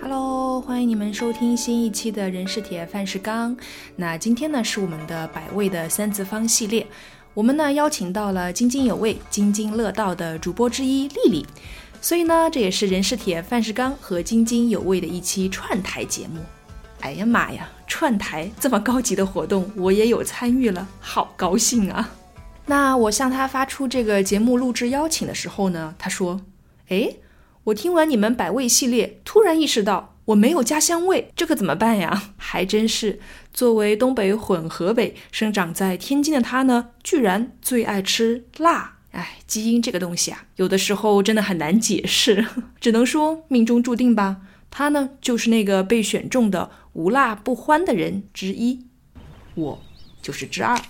Hello，欢迎你们收听新一期的人是铁，饭是钢。那今天呢是我们的百味的三次方系列，我们呢邀请到了津津有味、津津乐道的主播之一丽丽，所以呢这也是人是铁，饭是钢和津津有味的一期串台节目。哎呀妈呀，串台这么高级的活动，我也有参与了，好高兴啊！那我向他发出这个节目录制邀请的时候呢，他说：“哎。”我听完你们百味系列，突然意识到我没有家乡味，这可怎么办呀？还真是，作为东北混河北，生长在天津的他呢，居然最爱吃辣。哎，基因这个东西啊，有的时候真的很难解释，只能说命中注定吧。他呢，就是那个被选中的无辣不欢的人之一，我就是之二。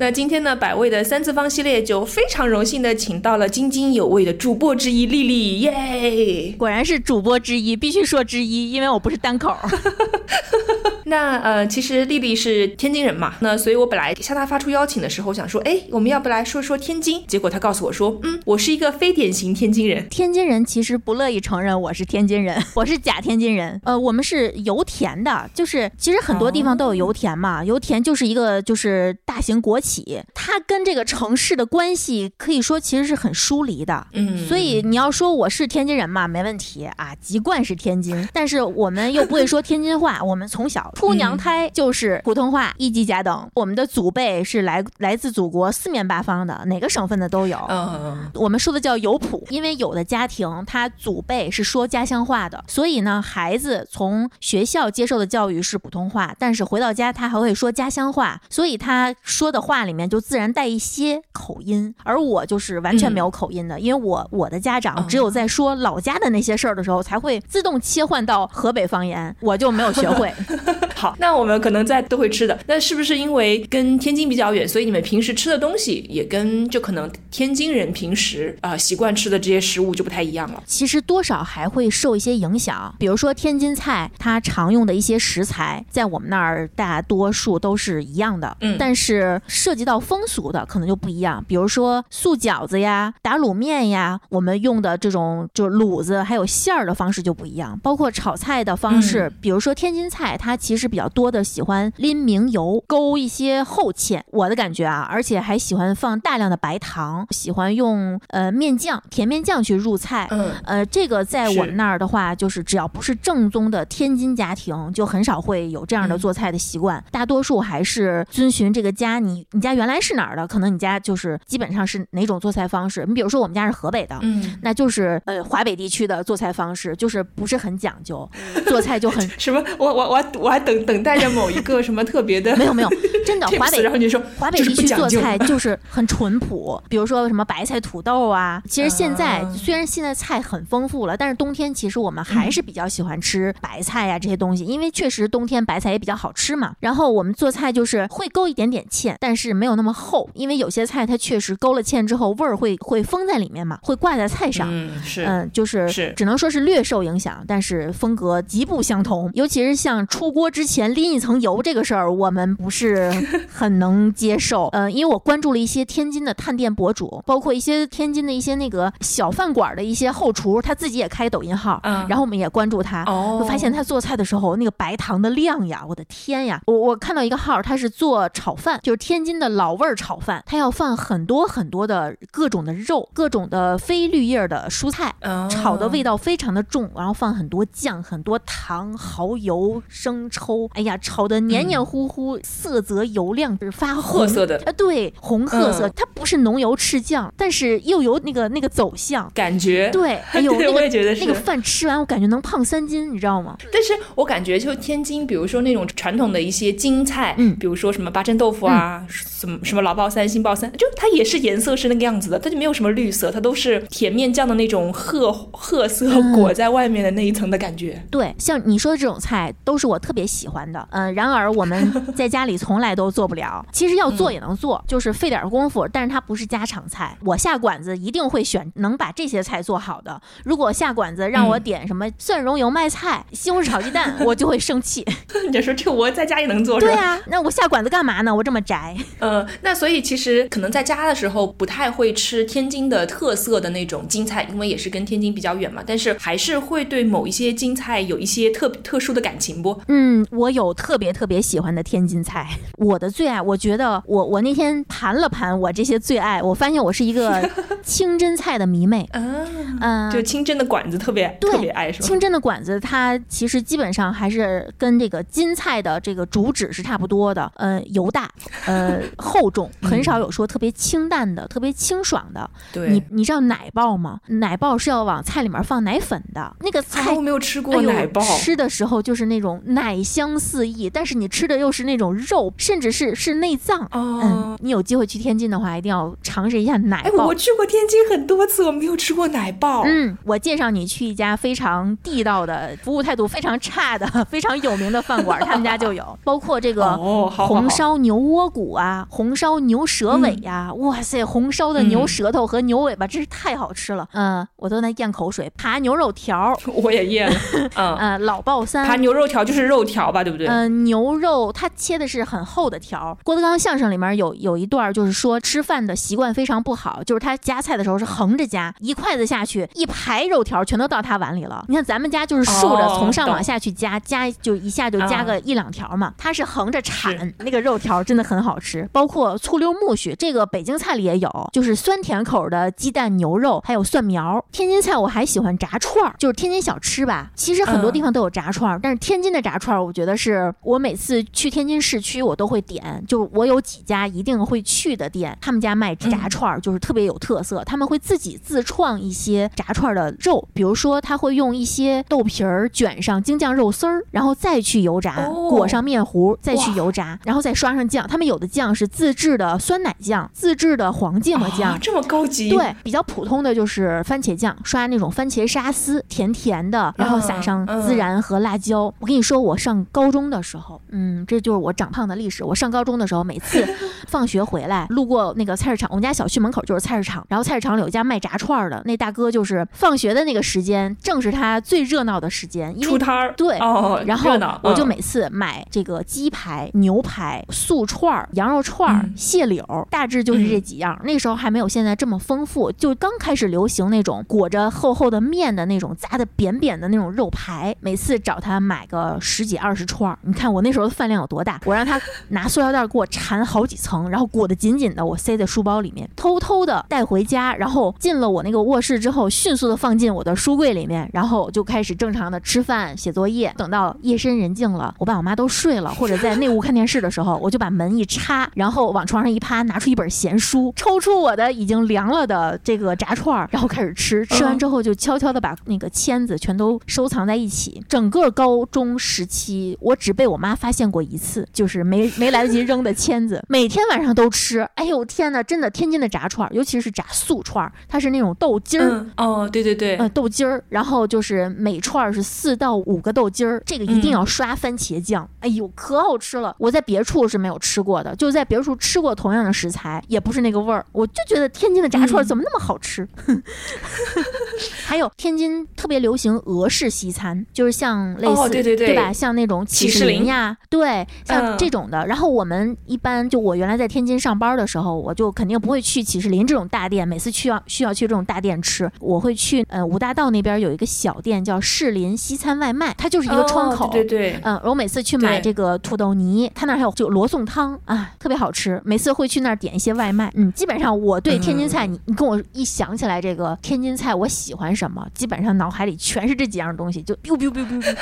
那今天呢，百味的三次方系列就非常荣幸的请到了津津有味的主播之一丽丽，耶！果然是主播之一，必须说之一，因为我不是单口。那呃，其实丽丽是天津人嘛，那所以我本来向她发出邀请的时候，想说，哎，我们要不来说说天津？结果她告诉我说，嗯，我是一个非典型天津人。天津人其实不乐意承认我是天津人，我是假天津人。呃，我们是油田的，就是其实很多地方都有油田嘛，油田就是一个就是大型国企。起，他跟这个城市的关系可以说其实是很疏离的，嗯，所以你要说我是天津人嘛，没问题啊，籍贯是天津，但是我们又不会说天津话，我们从小出娘胎就是普通话一级甲等，我们的祖辈是来来自祖国四面八方的，哪个省份的都有，嗯，我们说的叫有谱，因为有的家庭他祖辈是说家乡话的，所以呢，孩子从学校接受的教育是普通话，但是回到家他还会说家乡话，所以他说的话。里面就自然带一些口音，而我就是完全没有口音的，因为我我的家长只有在说老家的那些事儿的时候，才会自动切换到河北方言，我就没有学会。好，那我们可能在都会吃的，那是不是因为跟天津比较远，所以你们平时吃的东西也跟就可能天津人平时啊习惯吃的这些食物就不太一样了？其实多少还会受一些影响，比如说天津菜，它常用的一些食材，在我们那儿大多数都是一样的，嗯，但是涉及到风俗的可能就不一样，比如说素饺子呀、打卤面呀，我们用的这种就卤子还有馅儿的方式就不一样，包括炒菜的方式，比如说天津菜，它其实比较多的喜欢拎明油，勾一些厚芡，我的感觉啊，而且还喜欢放大量的白糖，喜欢用呃面酱、甜面酱去入菜，嗯，呃，这个在我们那儿的话，就是只要不是正宗的天津家庭，就很少会有这样的做菜的习惯，大多数还是遵循这个家你。你家原来是哪儿的？可能你家就是基本上是哪种做菜方式？你比如说我们家是河北的，嗯，那就是呃华北地区的做菜方式，就是不是很讲究，做菜就很 什么？我我我我还等等待着某一个什么特别的？没有没有，真的华北。然后你说华北地区做菜就是很淳朴，比如说什么白菜土豆啊。其实现在虽然现在菜很丰富了，但是冬天其实我们还是比较喜欢吃白菜呀这些东西，因为确实冬天白菜也比较好吃嘛。然后我们做菜就是会勾一点点芡，但是。没有那么厚，因为有些菜它确实勾了芡之后味儿会会封在里面嘛，会挂在菜上。嗯，是，嗯，就是是，只能说是略受影响，但是风格极不相同。尤其是像出锅之前淋一层油这个事儿，我们不是 很能接受。嗯，因为我关注了一些天津的探店博主，包括一些天津的一些那个小饭馆的一些后厨，他自己也开抖音号，嗯，然后我们也关注他，哦，发现他做菜的时候那个白糖的量呀，我的天呀！我我看到一个号，他是做炒饭，就是天津。的老味儿炒饭，他要放很多很多的各种的肉，各种的非绿叶的蔬菜，炒的味道非常的重，然后放很多酱、很多糖、蚝油、生抽，哎呀，炒的黏黏糊糊，色泽油亮，是发褐色的，啊，对，红褐色，它不是浓油赤酱，但是又有那个那个走向感觉，对，哎呦，我也觉得那个饭吃完，我感觉能胖三斤，你知道吗？但是我感觉就天津，比如说那种传统的一些京菜，嗯，比如说什么八珍豆腐啊。什么什么老爆三、新爆三，就它也是颜色是那个样子的，它就没有什么绿色，它都是甜面酱的那种褐褐色裹在外面的那一层的感觉。对，像你说的这种菜，都是我特别喜欢的。嗯，然而我们 在家里从来都做不了。其实要做也能做，就是费点功夫，但是它不是家常菜。我下馆子一定会选能把这些菜做好的。如果下馆子让我点什么蒜蓉油麦菜、西红柿炒鸡蛋，我就会生气。你就说这我在家也能做，对呀，那我下馆子干嘛呢？我这么宅。呃，那所以其实可能在家的时候不太会吃天津的特色的那种京菜，因为也是跟天津比较远嘛。但是还是会对某一些京菜有一些特特殊的感情不？嗯，我有特别特别喜欢的天津菜，我的最爱。我觉得我我那天盘了盘我这些最爱，我发现我是一个 清真菜的迷妹。嗯，就清真的馆子特别特别爱是吧？清真的馆子它其实基本上还是跟这个金菜的这个主旨是差不多的。呃，油大，呃，厚重，很少有说特别清淡的、特别清爽的。对，你你知道奶爆吗？奶爆是要往菜里面放奶粉的。那个菜我没有吃过奶爆，吃的时候就是那种奶香四溢，但是你吃的又是那种肉，甚至是是内脏。嗯，你有机会去天津的话，一定要尝试一下奶爆。我去过天津很多次，我没有吃过奶爆。嗯，我介绍你去一家非常地道的、服务态度非常差的、非常有名的饭馆，他们家就有，包括这个红烧牛窝骨啊，红烧牛舌尾呀，哇塞，红烧的牛舌头和牛尾巴真是太好吃了。嗯，我都在咽口水。扒牛肉条，我也咽了。嗯，老爆三。扒牛肉条就是肉条吧，对不对？嗯，牛肉它切的是很厚的条。郭德纲相声里面有有一段就是说吃饭的习惯非常不好，就是他夹菜的时候是横着夹，一筷子下去，一排肉条全都到他碗里了。你看咱们家就是竖着从上往下去夹，夹就一下就夹个一两条嘛。他是横着铲，那个肉条真的很好吃。包括醋溜木须，这个北京菜里也有，就是酸甜口的鸡蛋牛肉，还有蒜苗。天津菜我还喜欢炸串儿，就是天津小吃吧。其实很多地方都有炸串儿，但是天津的炸串儿，我觉得是我每次去天津市区我都会点，就我有几家一定会去的店，他们家卖炸串儿就是特别有特色，他们会自己自创一些炸串儿的肉，比如说他会用一些豆皮儿卷上京酱肉丝儿，然后再去油炸，裹上面糊，再去油炸，然后再刷上酱。他们有的酱是自制的酸奶酱，自制的黄芥末酱，这么高级。对，比较普通的就是番茄酱，刷那种番茄沙司，甜甜的，然后撒上孜然和辣椒。我跟你说，我上高中的时候，嗯，这就是我长胖的历史。我上高中的时候，每次 放学回来，路过那个菜市场，我们家小区门口就是菜市场，然后菜市场里有一家卖炸串的，那大哥就是放学的那个时间，正是他最热闹的时间，出摊儿。对，哦，然后我就每次买这个鸡排、牛排、素串儿、羊肉串儿、蟹柳，大致就是这几样。那时候还没有现在这么丰富，就刚开始流行那种裹着厚厚的面的那种炸的扁扁的那种肉排。每次找他买个十几二十串儿，你看我那时候的饭量有多大？我让他 拿塑料袋给我缠好几层，然后裹得紧紧的，我塞在书包里面，偷偷的带回家，然后进了我那个卧室之后，迅速的放进我的书柜里面，然后就开始正常的吃饭、写作业。等到夜深人静了，我爸我妈都睡了，或者在内屋看电视的时候，我就把门一插，然后往床上一趴，拿出一本闲书，抽出我的已经凉了的这个炸串儿，然后开始吃。吃完之后就悄悄的把那个签子全都收藏在一起。整个高中时期，我只被我妈发现过一次，就是没没来得及扔的签子。每天晚上都吃，哎呦天哪，真的天津的炸串儿，尤其是炸素串儿，它是那种豆筋儿。哦，对对对，呃，豆筋儿，然后就是每串儿是四到五个豆筋儿，这个一定要刷番茄酱。哎呦，可好吃了！我在别处是没有吃过的，就在别处吃过同样的食材，也不是那个味儿。我就觉得天津的炸串儿怎么那么好吃？还有天津特别流行俄式西餐，就是像类似对对对吧？像那种起士林呀，对，像这种的。然后我们一般就我原来在天津上班的时候，我就肯定不会去起士林这种大店，每次去要需要去这种大店吃，我会去呃五大道那边有一个小店叫士林西餐外卖，它就是一个窗口，对对。对，嗯，我每次去买这个土豆泥，它那儿还有就罗宋汤啊，特别好吃，每次会去那儿点一些外卖。嗯，基本上我对天津菜，你你跟我一想起来这个天津菜，我喜欢什么，基本上脑海里全是这几样东西，就 biu biu biu biu。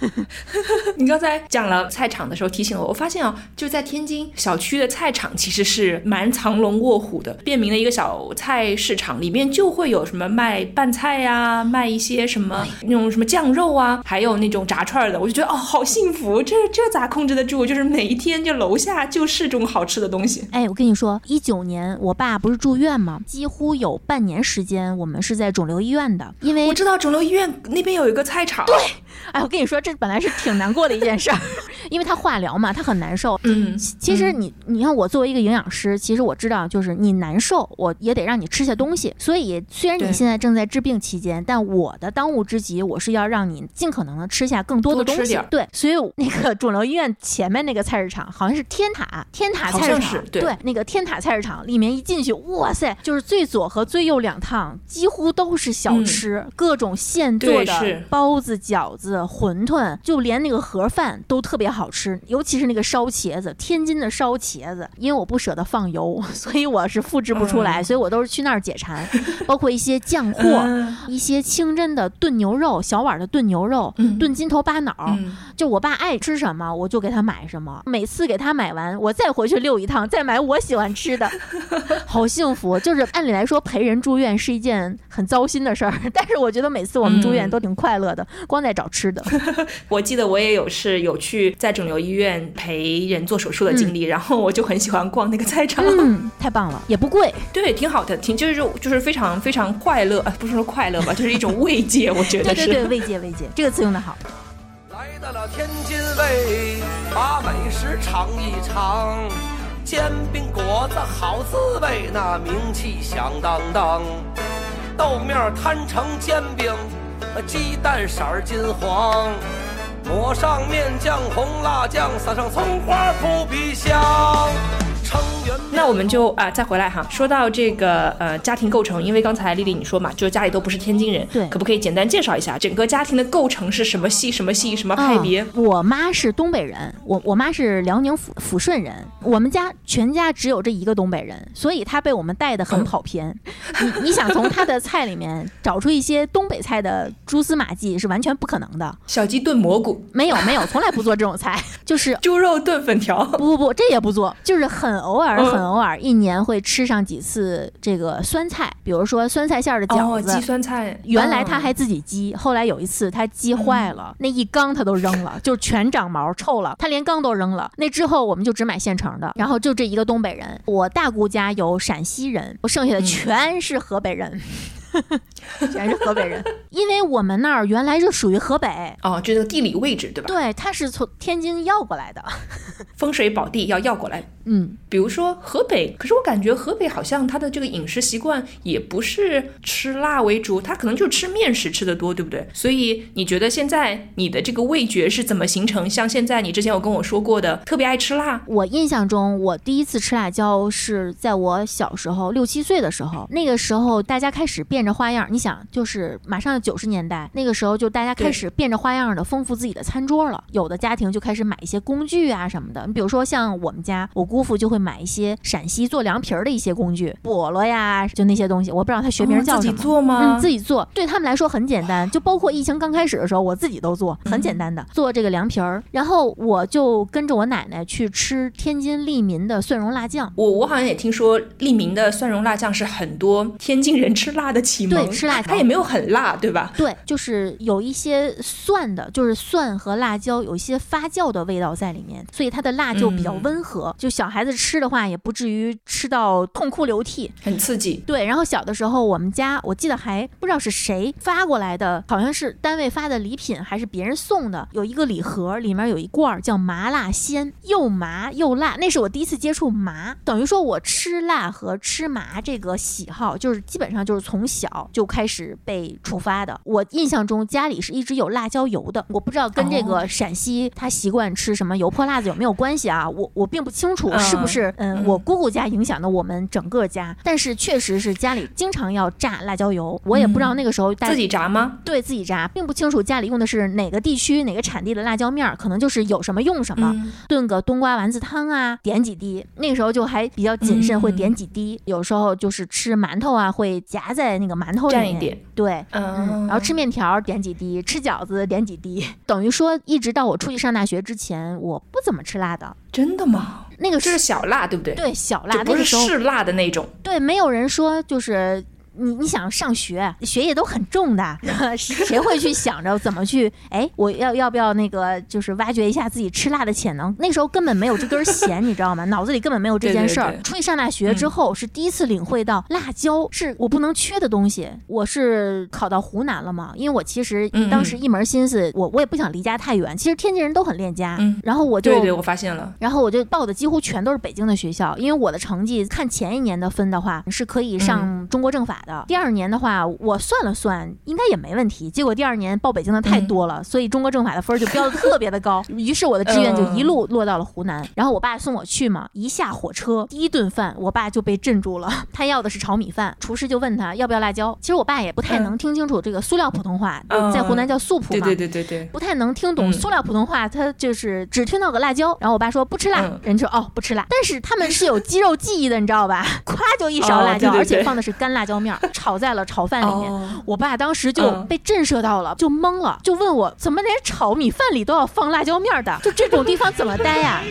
你刚才讲了菜场的时候提醒了我，我发现啊，就在天津小区的菜场其实是蛮藏龙卧虎的，便民的一个小菜市场，里面就会有什么卖拌菜呀，卖一些什么那种什么酱肉啊，还有那种炸串的，我就觉得哦，好幸福，这这咋控制得住？就是每一天就楼下就是这种好吃的东西。哎，我跟你说，一九年我爸不是住院吗？几乎有半年时间我们是在肿瘤医院的，因为我知道肿瘤医院那边有一个菜场。对。哎，我跟你说，这本来是挺难过的一件事儿，因为他化疗嘛，他很难受。嗯，其实你，你看我作为一个营养师，其实我知道，就是你难受，我也得让你吃下东西。所以，虽然你现在正在治病期间，但我的当务之急，我是要让你尽可能的吃下更多的东西。对，所以那个肿瘤医院前面那个菜市场，好像是天塔，天塔菜市场，对，那个天塔菜市场里面一进去，哇塞，就是最左和最右两趟几乎都是小吃，各种现做的包子、饺子、馄饨，就连那个盒饭都特别好吃，尤其是那个烧茄子，天津的烧茄子，因为我不舍得放油，所以我是复制不出来，所以我都是去那儿解馋。包括一些酱货，一些清真的炖牛肉，小碗的炖牛肉，炖筋头巴脑，就我爸爱吃什么，我就给他买什么。每次给他买完，我再回去溜一趟，再买我喜欢吃的，好幸福。就是按理来说陪人住院是一件很糟心的事儿，但是我觉得每次我们住院都挺快乐的，光在找吃的。我记得我也有是有去在肿瘤医院陪人做手术的经历，然后我就很喜欢逛那个菜场，嗯，太棒了，也不贵，对，挺好的，挺就是就是非常非常快乐，不是说快乐吧，就是一种慰藉，我觉得是，对对对，慰藉慰藉，这个词用的好。来到了天津卫，把美食尝一尝，煎饼果子好滋味，那名气响当当，豆面摊成煎饼。鸡蛋色儿金黄，抹上面酱红辣酱，撒上葱花扑鼻香。那我们就啊再回来哈，说到这个呃家庭构成，因为刚才丽丽你说嘛，就是家里都不是天津人，对，可不可以简单介绍一下整个家庭的构成是什么系什么系什么派别？我妈是东北人，我我妈是辽宁抚抚顺人，我们家全家只有这一个东北人，所以她被我们带的很跑偏。你你想从她的菜里面找出一些东北菜的蛛丝马迹是完全不可能的。小鸡炖蘑菇没有没有，从来不做这种菜，就是 猪肉炖粉条。不不不，这也不做，就是很偶尔很偶尔，一年会吃上几次这个酸菜，比如说酸菜馅儿的饺子。鸡酸菜，原来他还自己鸡，后来有一次他鸡坏了，那一缸他都扔了，就全长毛臭了，他连缸都扔了。那之后我们就只买现成的，然后就这一个东北人，我大姑家有陕西人，我剩下的全是河北人。全是河北人，因为我们那儿原来就属于河北哦，这个地理位置对吧？对，它是从天津要过来的，风水宝地要要过来。嗯，比如说河北，可是我感觉河北好像它的这个饮食习惯也不是吃辣为主，它可能就吃面食吃的多，对不对？所以你觉得现在你的这个味觉是怎么形成？像现在你之前有跟我说过的，特别爱吃辣。我印象中，我第一次吃辣椒是在我小时候六七岁的时候，那个时候大家开始变着花样。你想，就是马上九十年代那个时候，就大家开始变着花样的丰富自己的餐桌了。有的家庭就开始买一些工具啊什么的。你比如说像我们家，我姑父就会买一些陕西做凉皮儿的一些工具，菠萝呀，就那些东西。我不知道他学名叫什么。自己做吗？嗯，自己做。对他们来说很简单。就包括疫情刚开始的时候，我自己都做，很简单的做这个凉皮儿。然后我就跟着我奶奶去吃天津利民的蒜蓉辣酱。我我好像也听说利民的蒜蓉辣酱是很多天津人吃辣的启蒙。对。吃辣它也没有很辣，对吧？对，就是有一些蒜的，就是蒜和辣椒有一些发酵的味道在里面，所以它的辣就比较温和。就小孩子吃的话，也不至于吃到痛哭流涕，很刺激。对，然后小的时候，我们家我记得还不知道是谁发过来的，好像是单位发的礼品，还是别人送的，有一个礼盒，里面有一罐叫麻辣鲜，又麻又辣。那是我第一次接触麻，等于说我吃辣和吃麻这个喜好，就是基本上就是从小就。开始被处罚的。我印象中家里是一直有辣椒油的，我不知道跟这个陕西他习惯吃什么油泼辣子有没有关系啊？我我并不清楚是不是嗯我姑姑家影响的我们整个家，但是确实是家里经常要炸辣椒油。我也不知道那个时候自己炸吗？对自己炸，并不清楚家里用的是哪个地区哪个产地的辣椒面儿，可能就是有什么用什么。炖个冬瓜丸子汤啊，点几滴。那个时候就还比较谨慎，会点几滴。有时候就是吃馒头啊，会夹在那个馒头。蘸一点，对，嗯，然后吃面条点几滴，吃饺子点几滴，等于说一直到我出去上大学之前，我不怎么吃辣的。真的吗？那个是小辣，对不对？对，小辣，不是是辣的那种。对，没有人说就是你你想上学，学业都很重的，谁会去想着怎么去？哎，我要要不要那个，就是挖掘一下自己吃辣的潜能？那时候根本没有这根弦，你知道吗？脑子里根本没有这件事儿。出去上大学之后，是第一次领会到辣椒是我不能缺的东西。我是考到湖南了嘛？因为我其实当时一门心思，我我也不想离家太远。其实天津人都很恋家，然后我就对对，我发现了。然后我就报的几乎全都是北京的学校，因为我的成绩看前一年的分的话是可以上中国政法的。第二年的话，我算了算，应该也没问题。结果第二年报北京的太多了，所以中国政法的分就标的特别的高。于是我的志愿就一路落到了湖南。然后我爸送我去嘛，一下火车，第一顿饭我爸就被镇住了。他要的是炒米饭，厨师就问他要不要辣椒。其实我爸也不太能听清楚这个塑料普通话，在湖南叫素普嘛，对对对对对，不太能听懂塑料普通话，他就是只听到个辣椒。然后我爸说不吃辣，人就说哦不吃辣。但是他们是有肌肉记忆的，你知道吧？咵就一勺辣椒，而且放的是干辣椒面，炒在了炒饭里面。我爸当时就被震慑到了，就懵了，就问我怎么连炒米饭里都要放辣椒面的？就这种地方怎么待呀？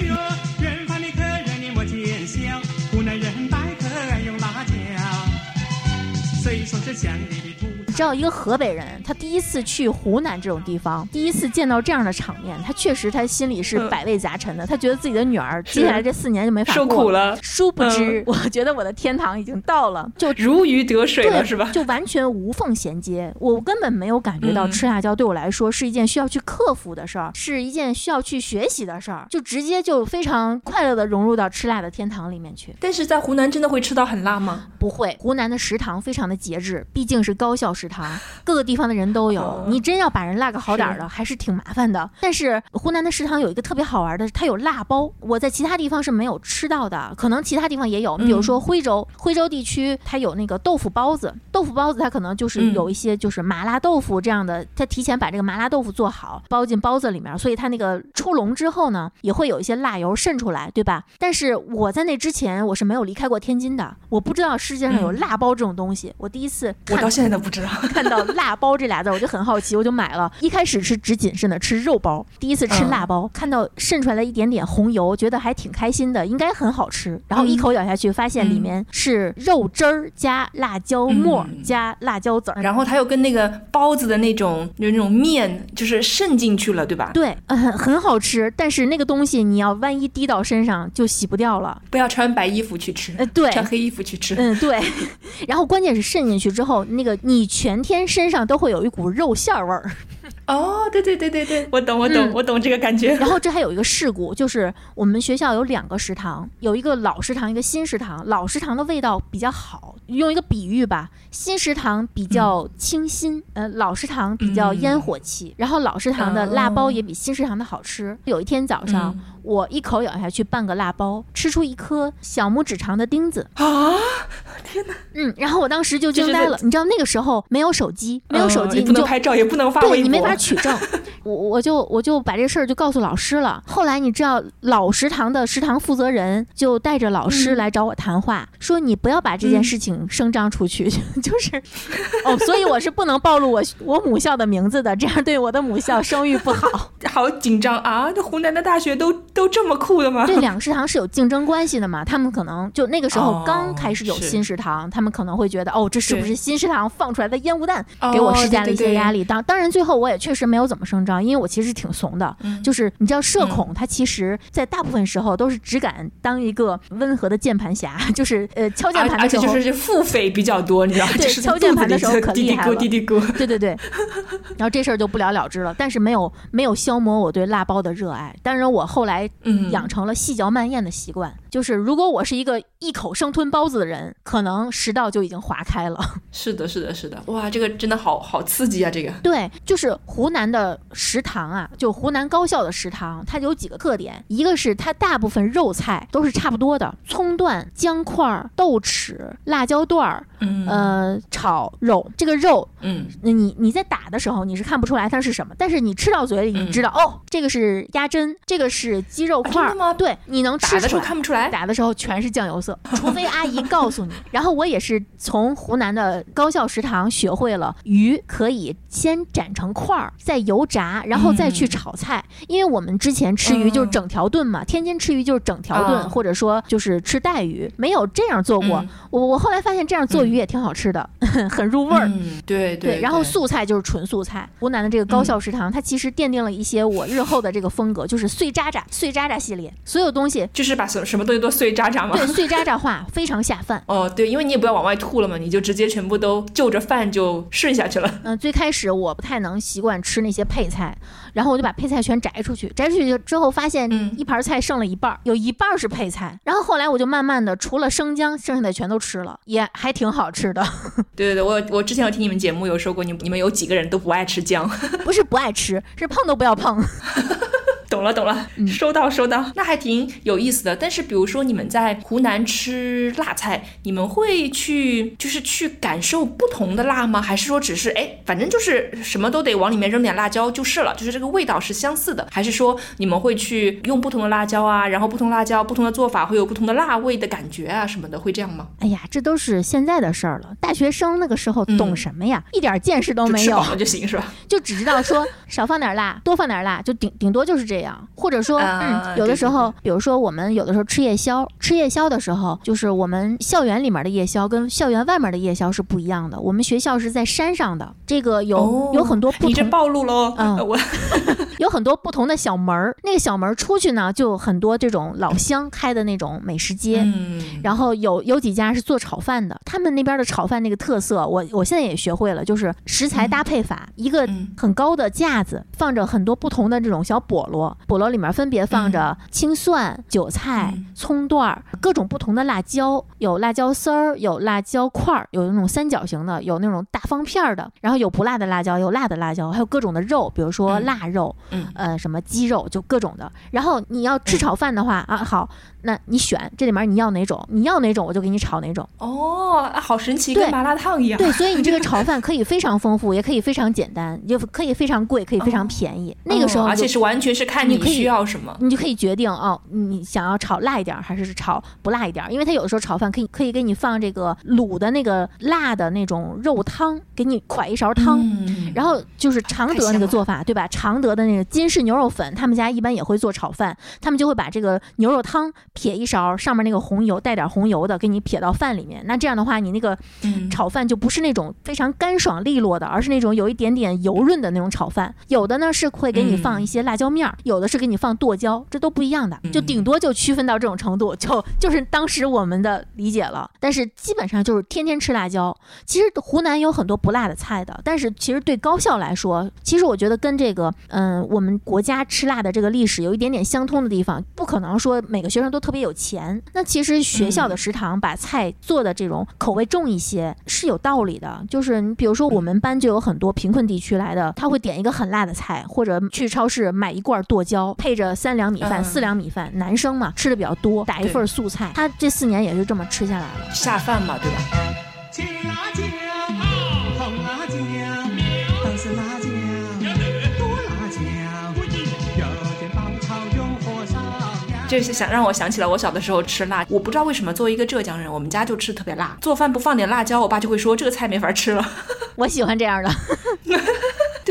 知道一个河北人，他第一次去湖南这种地方，第一次见到这样的场面，他确实他心里是百味杂陈的。他觉得自己的女儿接下来这四年就没法受苦了。殊不知，我觉得我的天堂已经到了，就如鱼得水了，是吧？就完全无缝衔接。我根本没有感觉到吃辣椒对我来说是一件需要去克服的事儿，是一件需要去学习的事儿，就直接就非常快乐的融入到吃辣的天堂里面去。但是在湖南真的会吃到很辣吗？不会，湖南的食堂非常的节制，毕竟是高校食堂，各个地方的人都有。你真要把人辣个好点儿的，还是挺麻烦的。但是湖南的食堂有一个特别好玩的，它有辣包，我在其他地方是没有吃到的，可能其他地方也有。你比如说徽州，徽州地区它有那个豆腐包子，豆腐包子它可能就是有一些就是麻辣豆腐这样的，它提前把这个麻辣豆腐做好，包进包子里面，所以它那个出笼之后呢，也会有一些辣油渗出来，对吧？但是我在那之前我是没有离开过天津的，我不知道世界上有辣包这种东西，我第一次我到现在都不知道看到辣包这俩字，我就很好奇，我就买了。一开始是只谨慎的吃肉包，第一次吃辣包，看到渗出来的一点点红油，觉得还挺开心的，应该很好吃。然后一口咬下去，发现里面是肉汁儿加辣椒末加辣椒籽儿，然后它又跟那个包子的那种就那种面就是渗进去了，对吧？对，嗯，很好吃。但是那个东西你要万一滴到身上就洗不掉了，不要穿白衣服去吃，呃，对，穿黑衣服去吃，嗯，对。然后关键是渗进去之后，那个你全天身上都会有一股肉馅味儿。哦，对对对对对，我懂我懂我懂这个感觉。然后这还有一个事故，就是我们学校有两个食堂，有一个老食堂，一个新食堂。老食堂的味道比较好，用一个比喻吧，新食堂比较清新，呃，老食堂比较烟火气。然后老食堂的辣包也比新食堂的好吃。有一天早上。我一口咬下去半个辣包，吃出一颗小拇指长的钉子啊！天哪！嗯，然后我当时就惊呆了。你知道那个时候没有手机，没有手机，你不能拍照，也不能发微博，对你没法取证。我我就我就把这事儿就告诉老师了。后来你知道老食堂的食堂负责人就带着老师来找我谈话，说你不要把这件事情声张出去，就是哦，所以我是不能暴露我我母校的名字的，这样对我的母校声誉不好。好紧张啊！这湖南的大学都都这么酷的吗？这两个食堂是有竞争关系的嘛？他们可能就那个时候刚开始有新食堂，他们可能会觉得哦，这是不是新食堂放出来的烟雾弹，给我施加了一些压力。当当然最后我也确实没有怎么声张。因为我其实挺怂的，就是你知道社恐，他其实在大部分时候都是只敢当一个温和的键盘侠，就是呃敲键盘的时候，就是腹诽比较多，你知道吗？对，敲键盘的时候可厉害了，嘀嘀咕，对对对。然后这事儿就不了了之了，但是没有没有消磨我对辣包的热爱。当然，我后来养成了细嚼慢咽的习惯，就是如果我是一个一口生吞包子的人，可能食道就已经划开了。是的，是的，是的，哇，这个真的好好刺激啊！这个对，就是湖南的。食堂啊，就湖南高校的食堂，它有几个特点，一个是它大部分肉菜都是差不多的，葱段、姜块、豆豉、辣椒段儿，呃，炒肉。这个肉，嗯，你你在打的时候你是看不出来它是什么，但是你吃到嘴里你知道，哦，这个是鸭胗，这个是鸡肉块。真的吗？对，你能吃打的时候看不出来，打的时候全是酱油色。色，除非阿姨告诉你。然后我也是从湖南的高校食堂学会了鱼可以先斩成块儿，再油炸，然后再去炒菜。因为我们之前吃鱼就是整条炖嘛，天津吃鱼就是整条炖，或者说就是吃带鱼，没有这样做过。我我后来发现这样做鱼也挺好吃的，很入味儿。对对。然后素菜就是纯素菜。湖南的这个高校食堂，它其实奠定了一些我日后的这个风格，就是碎渣渣、碎渣渣系列，所有东西就是把什什么东西都碎渣渣吗？对，碎渣渣化，非常下饭。哦，对，因为你也不要往外吐了嘛，你就直接全部都就着饭就顺下去了。嗯，最开始我不太能习惯吃那些配菜，然后我就把配菜全摘出去，摘出去之后发现一盘菜剩了一半，有一半是配菜。然后后来我就慢慢的除了生姜，剩下的全都吃了，也还挺好吃的。对对对，我我之前有听你们节目有说过，你你们有几个人都不爱吃姜？不是不爱吃，是碰都不要碰。懂了懂了，收到收到，那还挺有意思的。但是比如说你们在湖南吃辣菜，你们会去就是去感受不同的辣吗？还是说只是哎，反正就是什么都得往里面扔点辣椒就是了，就是这个味道是相似的？还是说你们会去用不同的辣椒啊，然后不同辣椒不同的做法会有不同的辣味的感觉啊什么的，会这样吗？哎呀，这都是现在的事儿了。大学生那个时候懂什么呀？一点见识都没有，吃饱就行是吧？就只知道说少放点辣，多放点辣，就顶顶多就是这样。或者说，嗯，有的时候，比如说我们有的时候吃夜宵，吃夜宵的时候，就是我们校园里面的夜宵跟校园外面的夜宵是不一样的。我们学校是在山上的，这个有有很多不同。你这暴露喽！嗯，我 有很多不同的小门儿，那个小门出去呢，就很多这种老乡开的那种美食街。嗯，然后有有几家是做炒饭的，他们那边的炒饭那个特色，我我现在也学会了，就是食材搭配法，一个很高的架子放着很多不同的这种小菠萝。菠萝里面分别放着青蒜、韭菜、葱段儿，各种不同的辣椒，有辣椒丝儿，有辣椒块儿，有那种三角形的，有那种大方片儿的，然后有不辣的辣椒，有辣的辣椒，还有各种的肉，比如说腊肉，呃，什么鸡肉，就各种的。然后你要吃炒饭的话啊，好。那你选这里面你要哪种？你要哪种我就给你炒哪种。哦，好神奇，跟麻辣烫一样。对，所以你这个 炒饭可以非常丰富，也可以非常简单，就可以非常贵，可以非常便宜。那个时候，而且是完全是看你需要什么，你就可以决定哦，你想要炒辣一点还是炒不辣一点？因为它有的时候炒饭可以可以给你放这个卤的那个辣的那种肉汤，给你㧟一勺汤。然后就是常德那个做法，对吧？常德的那个金氏牛肉粉，他们家一般也会做炒饭，他们就会把这个牛肉汤。撇一勺，上面那个红油带点红油的，给你撇到饭里面。那这样的话，你那个炒饭就不是那种非常干爽利落的，而是那种有一点点油润的那种炒饭。有的呢是会给你放一些辣椒面儿，有的是给你放剁椒，这都不一样的。就顶多就区分到这种程度，就就是当时我们的理解了。但是基本上就是天天吃辣椒。其实湖南有很多不辣的菜的，但是其实对高校来说，其实我觉得跟这个嗯我们国家吃辣的这个历史有一点点相通的地方。不可能说每个学生都。特别有钱，那其实学校的食堂把菜做的这种口味重一些是有道理的。就是你比如说，我们班就有很多贫困地区来的，他会点一个很辣的菜，或者去超市买一罐剁椒，配着三两米饭、四两米饭。男生嘛，吃的比较多，打一份素菜。他这四年也是这么吃下来了，下饭嘛，对吧？就是想让我想起了我小的时候吃辣，我不知道为什么作为一个浙江人，我们家就吃特别辣，做饭不放点辣椒，我爸就会说这个菜没法吃了。我喜欢这样的。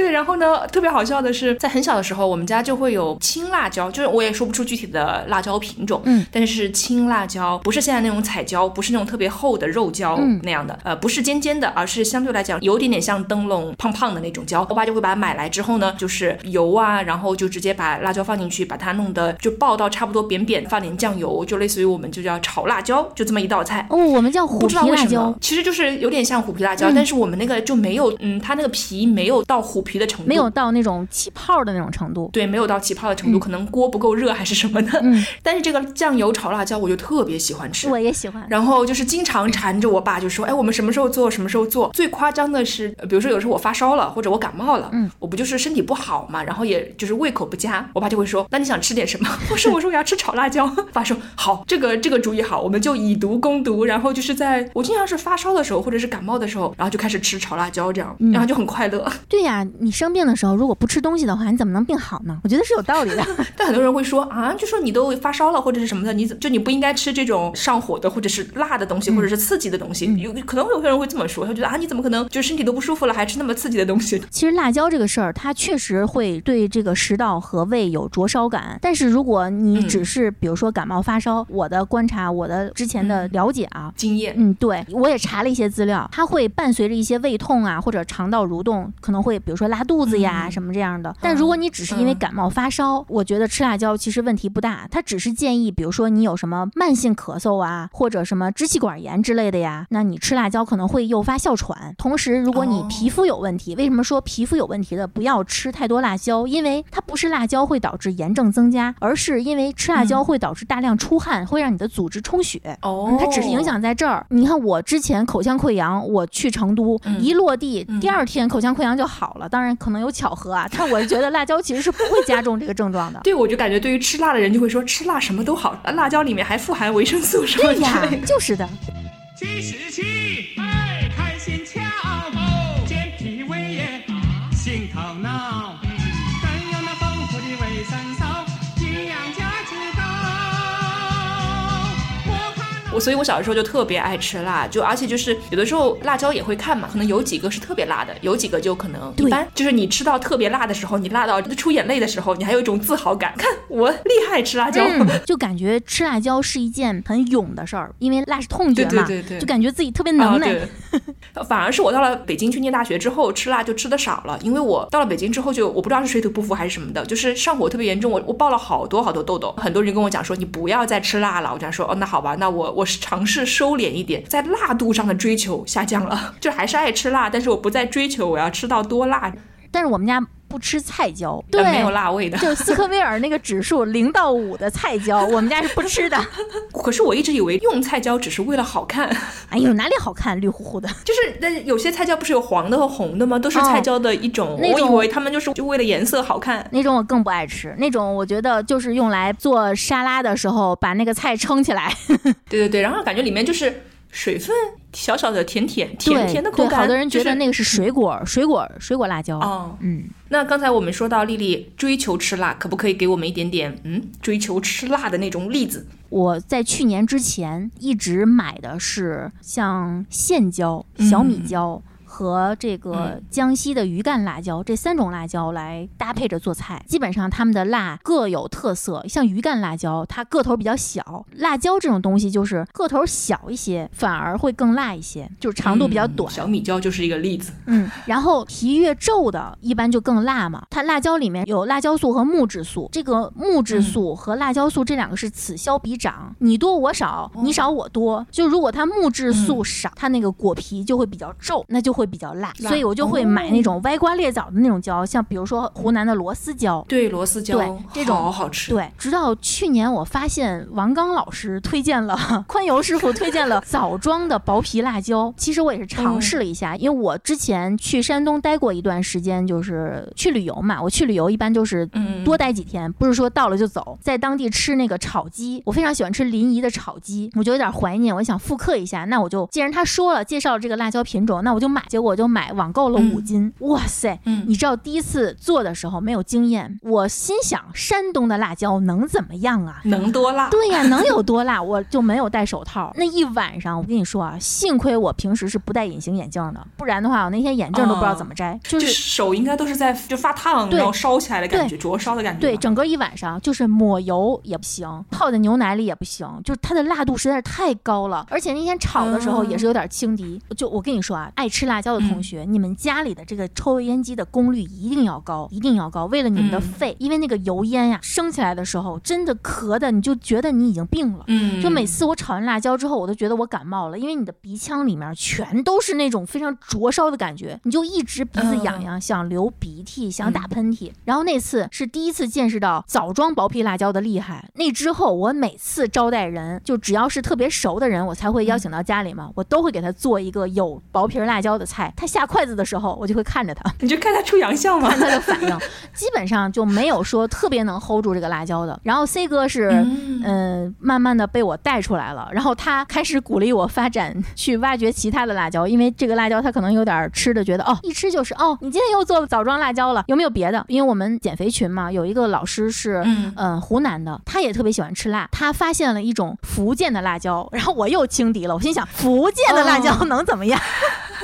对，然后呢，特别好笑的是，在很小的时候，我们家就会有青辣椒，就是我也说不出具体的辣椒品种，嗯，但是青辣椒不是现在那种彩椒，不是那种特别厚的肉椒那样的，呃，不是尖尖的，而是相对来讲有点点像灯笼胖胖的那种椒。我爸就会把它买来之后呢，就是油啊，然后就直接把辣椒放进去，把它弄得就爆到差不多扁扁，放点酱油，就类似于我们就叫炒辣椒，就这么一道菜。哦，我们叫虎皮辣椒，其实就是有点像虎皮辣椒，但是我们那个就没有，嗯，它那个皮没有到虎。皮的程度没有到那种起泡的那种程度，对，没有到起泡的程度，可能锅不够热还是什么的。嗯，但是这个酱油炒辣椒我就特别喜欢吃，我也喜欢。然后就是经常缠着我爸，就说，哎，我们什么时候做，什么时候做。最夸张的是，比如说有时候我发烧了，或者我感冒了，嗯，我不就是身体不好嘛，然后也就是胃口不佳，我爸就会说，那你想吃点什么？我说，我说我要吃炒辣椒。爸说好，这个这个主意好，我们就以毒攻毒。然后就是在我经常是发烧的时候，或者是感冒的时候，然后就开始吃炒辣椒，这样，然后就很快乐。对呀。你生病的时候如果不吃东西的话，你怎么能病好呢？我觉得是有道理的。但很多人会说啊，就说你都发烧了或者是什么的，你怎就你不应该吃这种上火的或者是辣的东西，或者是刺激的东西。有可能有些人会这么说，他觉得啊，你怎么可能就身体都不舒服了还吃那么刺激的东西？其实辣椒这个事儿，它确实会对这个食道和胃有灼烧感。但是如果你只是比如说感冒发烧，我的观察，我的之前的了解啊，经验，嗯，对我也查了一些资料，它会伴随着一些胃痛啊，或者肠道蠕动，可能会比如说拉肚子呀什么这样的。但如果你只是因为感冒发烧，我觉得吃辣椒其实问题不大。它只是建议，比如说你有什么慢性咳嗽啊，或者什么支气管炎之类的呀，那你吃辣椒可能会诱发哮喘。同时，如果你皮肤有问题，为什么说皮肤有问题的不要吃太多辣椒？因为它不是辣椒会导致炎症增加，而是因为吃辣椒会导致大量出汗，会让你的组织充血。哦，它只是影响在这儿。你看我之前口腔溃疡，我去成都一落地，第二天口腔溃疡就好了。当然可能有巧合啊，但我觉得辣椒其实是不会加重这个症状的。对，我就感觉对于吃辣的人就会说吃辣什么都好，辣椒里面还富含维生素什么对呀，就是的。七十七，我所以，我小的时候就特别爱吃辣，就而且就是有的时候辣椒也会看嘛，可能有几个是特别辣的，有几个就可能一对般。就是你吃到特别辣的时候，你辣到出眼泪的时候，你还有一种自豪感，看我厉害吃辣椒。嗯，就感觉吃辣椒是一件很勇的事儿，因为辣是痛觉嘛，对对对对就感觉自己特别啊，能耐。对，反而是我到了北京去念大学之后，吃辣就吃的少了，因为我到了北京之后就我不知道是水土不服还是什么的，就是上火特别严重，我我爆了好多好多痘痘，很多人跟我讲说你不要再吃辣了，我就想说哦那好吧，那我我是尝试收敛一点，在辣度上的追求下降了，就还是爱吃辣，但是我不再追求我要吃到多辣，但是我们家不吃菜椒，对，没有辣味的。就斯科威尔那个指数 零到五的菜椒，我们家是不吃的。可是我一直以为用菜椒只是为了好看，哎呦，哪里好看，绿乎乎的。就是那有些菜椒不是有黄的和红的吗？都是菜椒的一种，我以那种为他们就是就为了颜色好看。那种我更不爱吃，那种我觉得就是用来做沙拉的时候把那个菜撑起来，对对对，然后感觉里面就是水分，小小的甜甜甜对对，甜的口感。好多人觉得那个个是水果，水果水果辣椒。哦。嗯，那刚才我们说到丽丽追求吃辣，可不可以给我们一点点嗯追求吃辣的那种例子？我在去年之前一直买的是像线椒、小米椒。和这个江西的鱼干辣椒这三种辣椒来搭配着做菜，基本上它们的辣各有特色。像鱼干辣椒，它个头比较小；辣椒这种东西就是个头小一些，反而会更辣一些，就是长度比较短。嗯小米椒就是一个例子。嗯，然后皮越皱的，一般就更辣嘛。它辣椒里面有辣椒素和木质素，这个木质素和辣椒素这两个是此消彼长，你多我少，你少我多。就如果它木质素少，它那个果皮就会比较皱，那就会比较辣。辣所以我就会买那种歪瓜裂枣的那种椒，像比如说湖南的螺丝椒。对，螺丝椒对这种好好吃。对，直到去年我发现王刚老师推荐了，宽油师傅推荐了枣庄的薄皮辣椒。其实我也是尝试了一下，因为我之前去山东待过一段时间，就是去旅游嘛。我去旅游一般就是嗯多待几天，不是说到了就走。在当地吃那个炒鸡，我非常喜欢吃临沂的炒鸡，我就有点怀念，我想复刻一下。那我就既然他说了介绍了这个辣椒品种，那我就买。结果就买网购了五斤，哇塞！嗯你知道第一次做的时候没有经验，我心想山东的辣椒能怎么样啊？能多辣？对呀，能有多辣？我就没有戴手套。那一晚上，我跟你说啊，幸亏我平时是不戴隐形眼镜的，不然的话，我那天眼镜都不知道怎么摘。就就是手应该都是在就发烫，对然后烧起来的感觉，灼烧的感觉。对，，整个一晚上就是抹油也不行，泡在牛奶里也不行，就是它的辣度实在是太高了。而且那天炒的时候也是有点轻敌。就我跟你说啊，爱吃辣椒的同学，你们家里的这个抽油烟机的功率一定要高，一定要高，为了你们的嗯肺，因为那个油烟呀、升起来的时候，真的咳的你就觉得你已经病了。嗯，就每次我炒完辣椒之后，我都觉得我感冒了，因为你的鼻腔里面全都是那种非常灼烧的感觉，你就一直鼻子痒痒，想流鼻涕，想打喷嚏。然后那次是第一次见识到枣庄薄皮辣椒的厉害。那之后，我每次招待人，就只要是特别熟的人，我才会邀请到家里嘛，我都会给他做一个有薄皮辣椒的菜。他下筷子的时候，我就会看着他。你就看他出洋相吗看。他的反应，基本上就没有说特别能 hold 住这个辣椒的。然后 C 哥是嗯嗯、慢慢的被我带出来了。然后他开始鼓励我发展去挖掘其他的辣椒，因为这个辣椒他可能有点吃的觉得哦，一吃就是哦，你今天又做枣庄辣椒了，有没有别的？因为我们减肥群嘛，有一个老师是嗯嗯、湖南的，他也特别喜欢吃辣，他发现了一种福建的辣椒，然后我又轻敌了，我心想福建的辣椒哦能怎么样？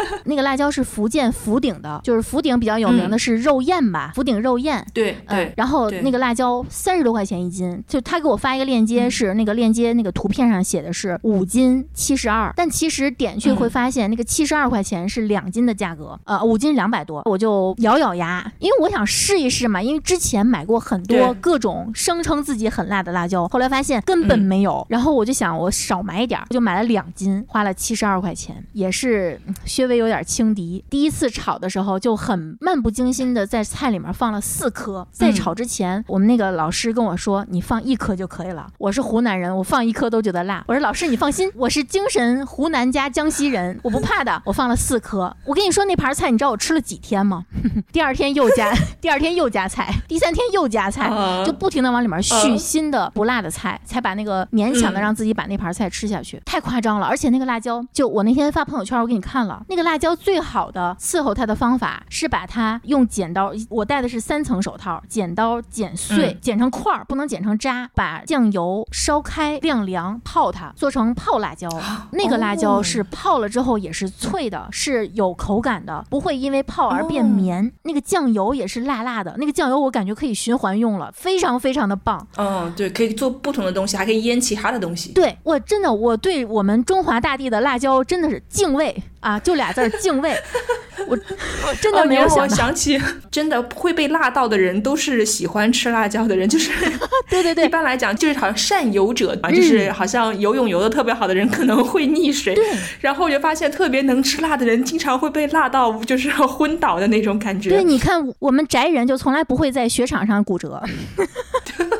那个辣椒是福建福鼎的，就是福鼎比较有名的是肉燕吧，福鼎肉燕。嗯对对，，然后那个辣椒三十多块钱一斤，就他给我发一个链接，嗯。是那个链接那个图片上写的是五斤七十二，但其实点去嗯。会发现那个七十二块钱是两斤的价格，呃，五斤两百多，我就咬咬牙，因为我想试一试嘛，因为之前买过很多各种声称自己很辣的辣椒，后来发现根本嗯。没有，然后我就想我少买一点，我就买了两斤，花了七十二块钱，也是微有点轻敌。第一次炒的时候就很漫不经心的在菜里面放了四颗，在嗯炒之前，我们那个老师跟我说，你放一颗就可以了。我是湖南人，我放一颗都觉得辣。我说老师你放心，我是精神湖南加江西人，我不怕的。我放了四颗，我跟你说那盘菜，你知道我吃了几天吗？第二天又加，第二天又加菜，第三天又加菜，啊就不停的往里面续嗯新的不辣的菜，才把那个勉强的嗯让自己把那盘菜吃下去，太夸张了。而且那个辣椒，就我那天发朋友圈，我给你看了，那个辣椒最好的伺候它的方法是把它用剪刀，我戴的是三层手套，剪刀剪碎，嗯剪成块儿，不能剪成渣，把酱油烧开晾凉泡它，做成泡辣椒。那个辣椒哦是泡了之后也是脆的，是有口感的，不会因为泡而变哦绵。那个酱油也是辣辣的，那个酱油我感觉可以循环用了，非常非常的棒。嗯，对，可以做不同的东西，还可以腌其他的东西。对我真的，我对我们中华大地的辣椒真的是敬畏啊，就俩字儿敬畏。我我真的没有想起，真的会被辣到的人都是喜欢吃辣椒的人，就是 对对对一般来讲，就是好像善游者啊，就是好像游泳游的特别好的人可能会溺水，对然后我就发现特别能吃辣的人经常会被辣到就是昏倒的那种感觉。对，你看我们宅人就从来不会在雪场上骨折。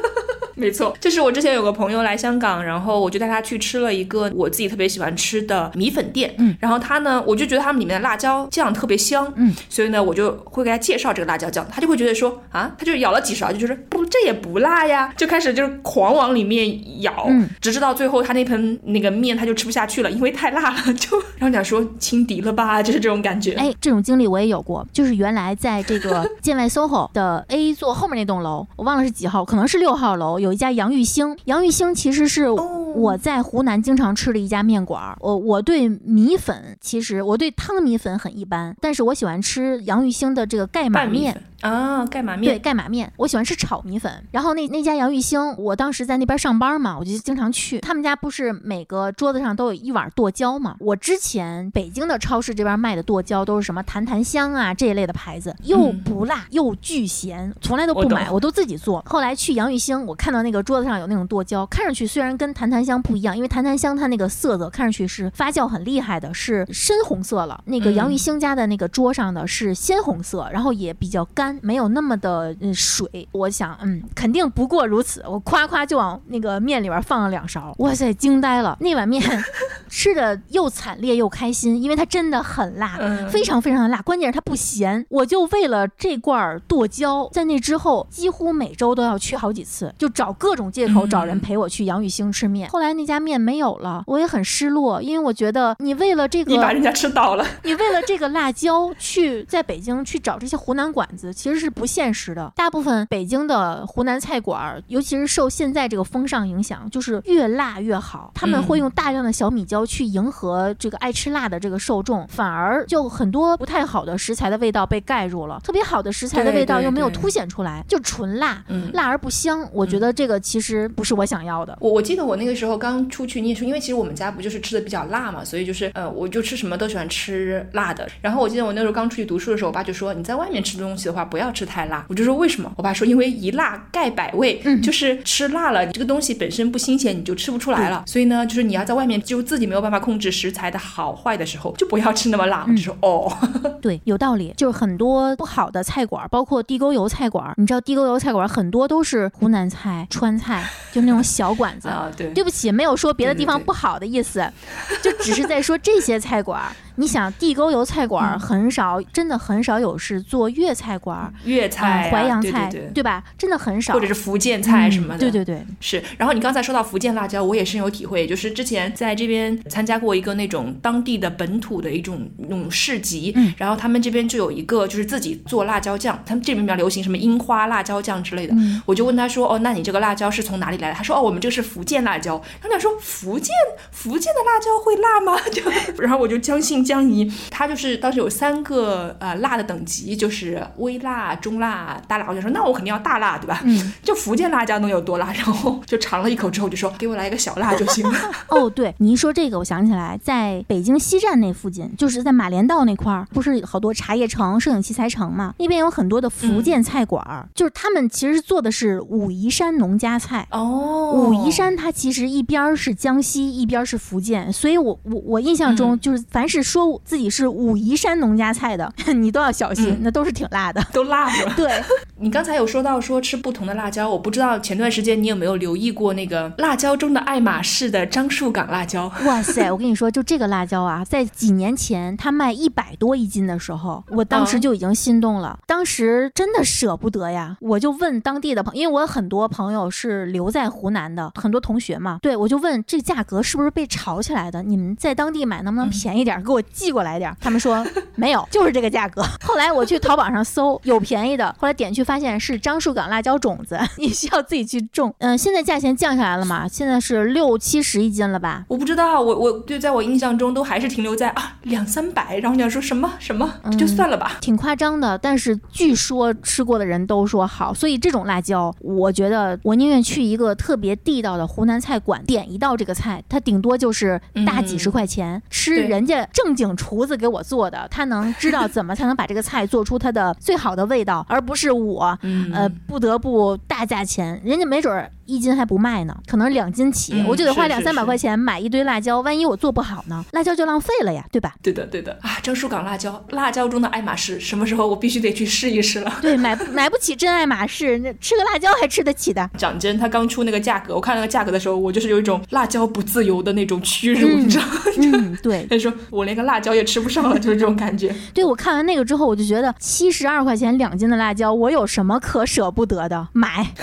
没错，就是我之前有个朋友来香港，然后我就带他去吃了一个我自己特别喜欢吃的米粉店，嗯，然后他呢，我就觉得他们里面的辣椒酱特别香，嗯，所以呢，我就会给他介绍这个辣椒酱，他就会觉得说啊，他就咬了几勺，就觉得不，这也不辣呀，就开始就是狂往里面咬，嗯，直至到最后他那盆那个面他就吃不下去了，因为太辣了，就然后讲说轻敌了吧，就是这种感觉，哎，这种经历我也有过，就是原来在这个 建外 SOHO 的 A 座后面那栋楼，我忘了是几号，可能是六号楼，有有一家杨玉兴，杨玉兴其实是。我在湖南经常吃的一家面馆儿。我我对米粉，其实我对汤米粉很一般，但是我喜欢吃杨玉兴的这个盖码面。啊，盖码面对，盖码面，我喜欢吃炒米粉。然后那那家杨玉兴，我当时在那边上班嘛，我就经常去。他们家不是每个桌子上都有一碗剁椒嘛？我之前北京的超市这边卖的剁椒都是什么坛坛香啊这一类的牌子，又嗯不辣又巨咸，从来都不买，我都自己做。后来去杨玉兴，我看到那个桌子上有那种剁椒，看上去虽然跟坛坛香不一样，因为檀檀香它那个色泽看上去是发酵很厉害的，是深红色了。那个杨玉兴家的那个桌上的是鲜红色，然后也比较干，没有那么的嗯水。我想，嗯，肯定不过如此。我夸夸就往那个面里边放了两勺，哇塞，惊呆了！那碗面 吃的又惨烈又开心，因为它真的很辣，嗯非常非常的辣，关键是它不咸。我就为了这罐剁椒，在那之后几乎每周都要去好几次，就找各种借口嗯找人陪我去杨玉兴吃面。后来那家面没有了，我也很失落，因为我觉得你为了这个你把人家吃倒了。你为了这个辣椒去在北京去找这些湖南馆子，其实是不现实的。大部分北京的湖南菜馆儿，尤其是受现在这个风尚影响，就是越辣越好。他们嗯会用大量的小米椒去迎合这个爱吃辣的这个受众，反而就很多不太好的食材的味道被盖住了，特别好的食材的味道又没有凸显出来，就纯辣，嗯辣而不香。我觉得这个其实不是我想要的。我我记得我那个时候刚出去念书，因为其实我们家不就是吃的比较辣嘛，所以就是呃，我就吃什么都喜欢吃辣的。然后我记得我那时候刚出去读书的时候，我爸就说你在外面吃东西的话不要吃太辣。我就说为什么？我爸说因为一辣盖百味，嗯就是吃辣了，你这个东西本身不新鲜，你就吃不出来了。所以呢，就是你要在外面就自己没有办法控制食材的好坏的时候，就不要吃那么辣。我就说哦，对，有道理。就是很多不好的菜馆，包括地沟油菜馆，你知道地沟油菜馆很多都是湖南菜、川菜，就那种小馆子。啊对对不起，没有说别的地方对对对不好的意思，就只是在说这些菜馆。你想地沟油菜馆很少，真的很少有是做粤菜馆儿，粤菜、淮扬菜，对吧？真的很少，或者是福建菜什么的。嗯对对对，是，然后你刚才说到福建辣椒，我也深有体会，就是之前在这边参加过一个那种当地的本土的一种那种市集，嗯然后他们这边就有一个就是自己做辣椒酱，他们这边比较流行什么樱花辣椒酱之类的，嗯我就问他说，哦，那你这个辣椒是从哪里来的？他说，哦，我们这个是福建辣椒。然后他说，福建福建的辣椒会辣吗？就然后我就将信将疑，他就是当时有三个呃辣的等级，就是微辣、中辣、大辣，我就说那我肯定要大辣，对吧？嗯，就福建辣椒能有多辣？然后就尝了一口之后就说，给我来一个小辣就行了。哦，对，你一说这个，我想起来，在北京西站那附近，就是在马连道那块儿，不是好多茶叶城、摄影器材城嘛？那边有很多的福建菜馆儿，就是他们其实做的是武夷山农家菜。哦武夷山它其实一边是江西，一边是福建，所以我我我印象中嗯就是凡是说自己是武夷山农家菜的，你都要小心，嗯那都是挺辣的。都辣的？对，你刚才有说到说吃不同的辣椒，我不知道前段时间你有没有留意过那个辣椒中的爱马仕的樟树港辣椒？哇塞！我跟你说，就这个辣椒啊，在几年前它卖一百多一斤的时候，我当时嗯就已经心动了。当时真的舍不得呀，我就问当地的朋因为我有很多朋友是留在湖南的，很多同学嘛，对我就问这价格是不是被炒起来的？你们在当地买能不能便宜点儿，给我寄过来点儿？他们说 没有，就是这个价格。后来我去淘宝上搜有便宜的，后来点去发现是樟树港辣椒种子，你需要自己去种。嗯、现在价钱降下来了嘛？现在是六七十一斤了吧？我不知道，我我就，在我印象中都还是停留在啊两三百，然后你要说什么什么，就算了吧。挺夸张的，但是据说吃过的人都说好，所以这种辣椒，我觉得我宁愿去一个特别地道的湖南菜馆点一道这个菜，它顶多就是大几十块钱，吃人家正经厨子给我做的，他能知道怎么才能把这个菜做出它的最好的味道，而不是我，嗯。呃，不得不大价钱，人家没准儿一斤还不卖呢，可能两斤起，嗯我就得花两三百块钱买一堆辣椒，万一我做不好呢，辣椒就浪费了呀，对吧？对的对的啊，樟树港辣椒，辣椒中的爱马仕，什么时候我必须得去试一试了。对，买不 买不起真爱马仕，那吃个辣椒还吃得起的。讲真，它刚出那个价格，我看那个价格的时候，我就是有一种辣椒不自由的那种屈辱，嗯你知道吗？嗯，对 他说我连个辣椒也吃不上了，就是这种感觉。对，我看完那个之后，我就觉得七十二块钱两斤的辣椒，我有什么可舍不得的？买。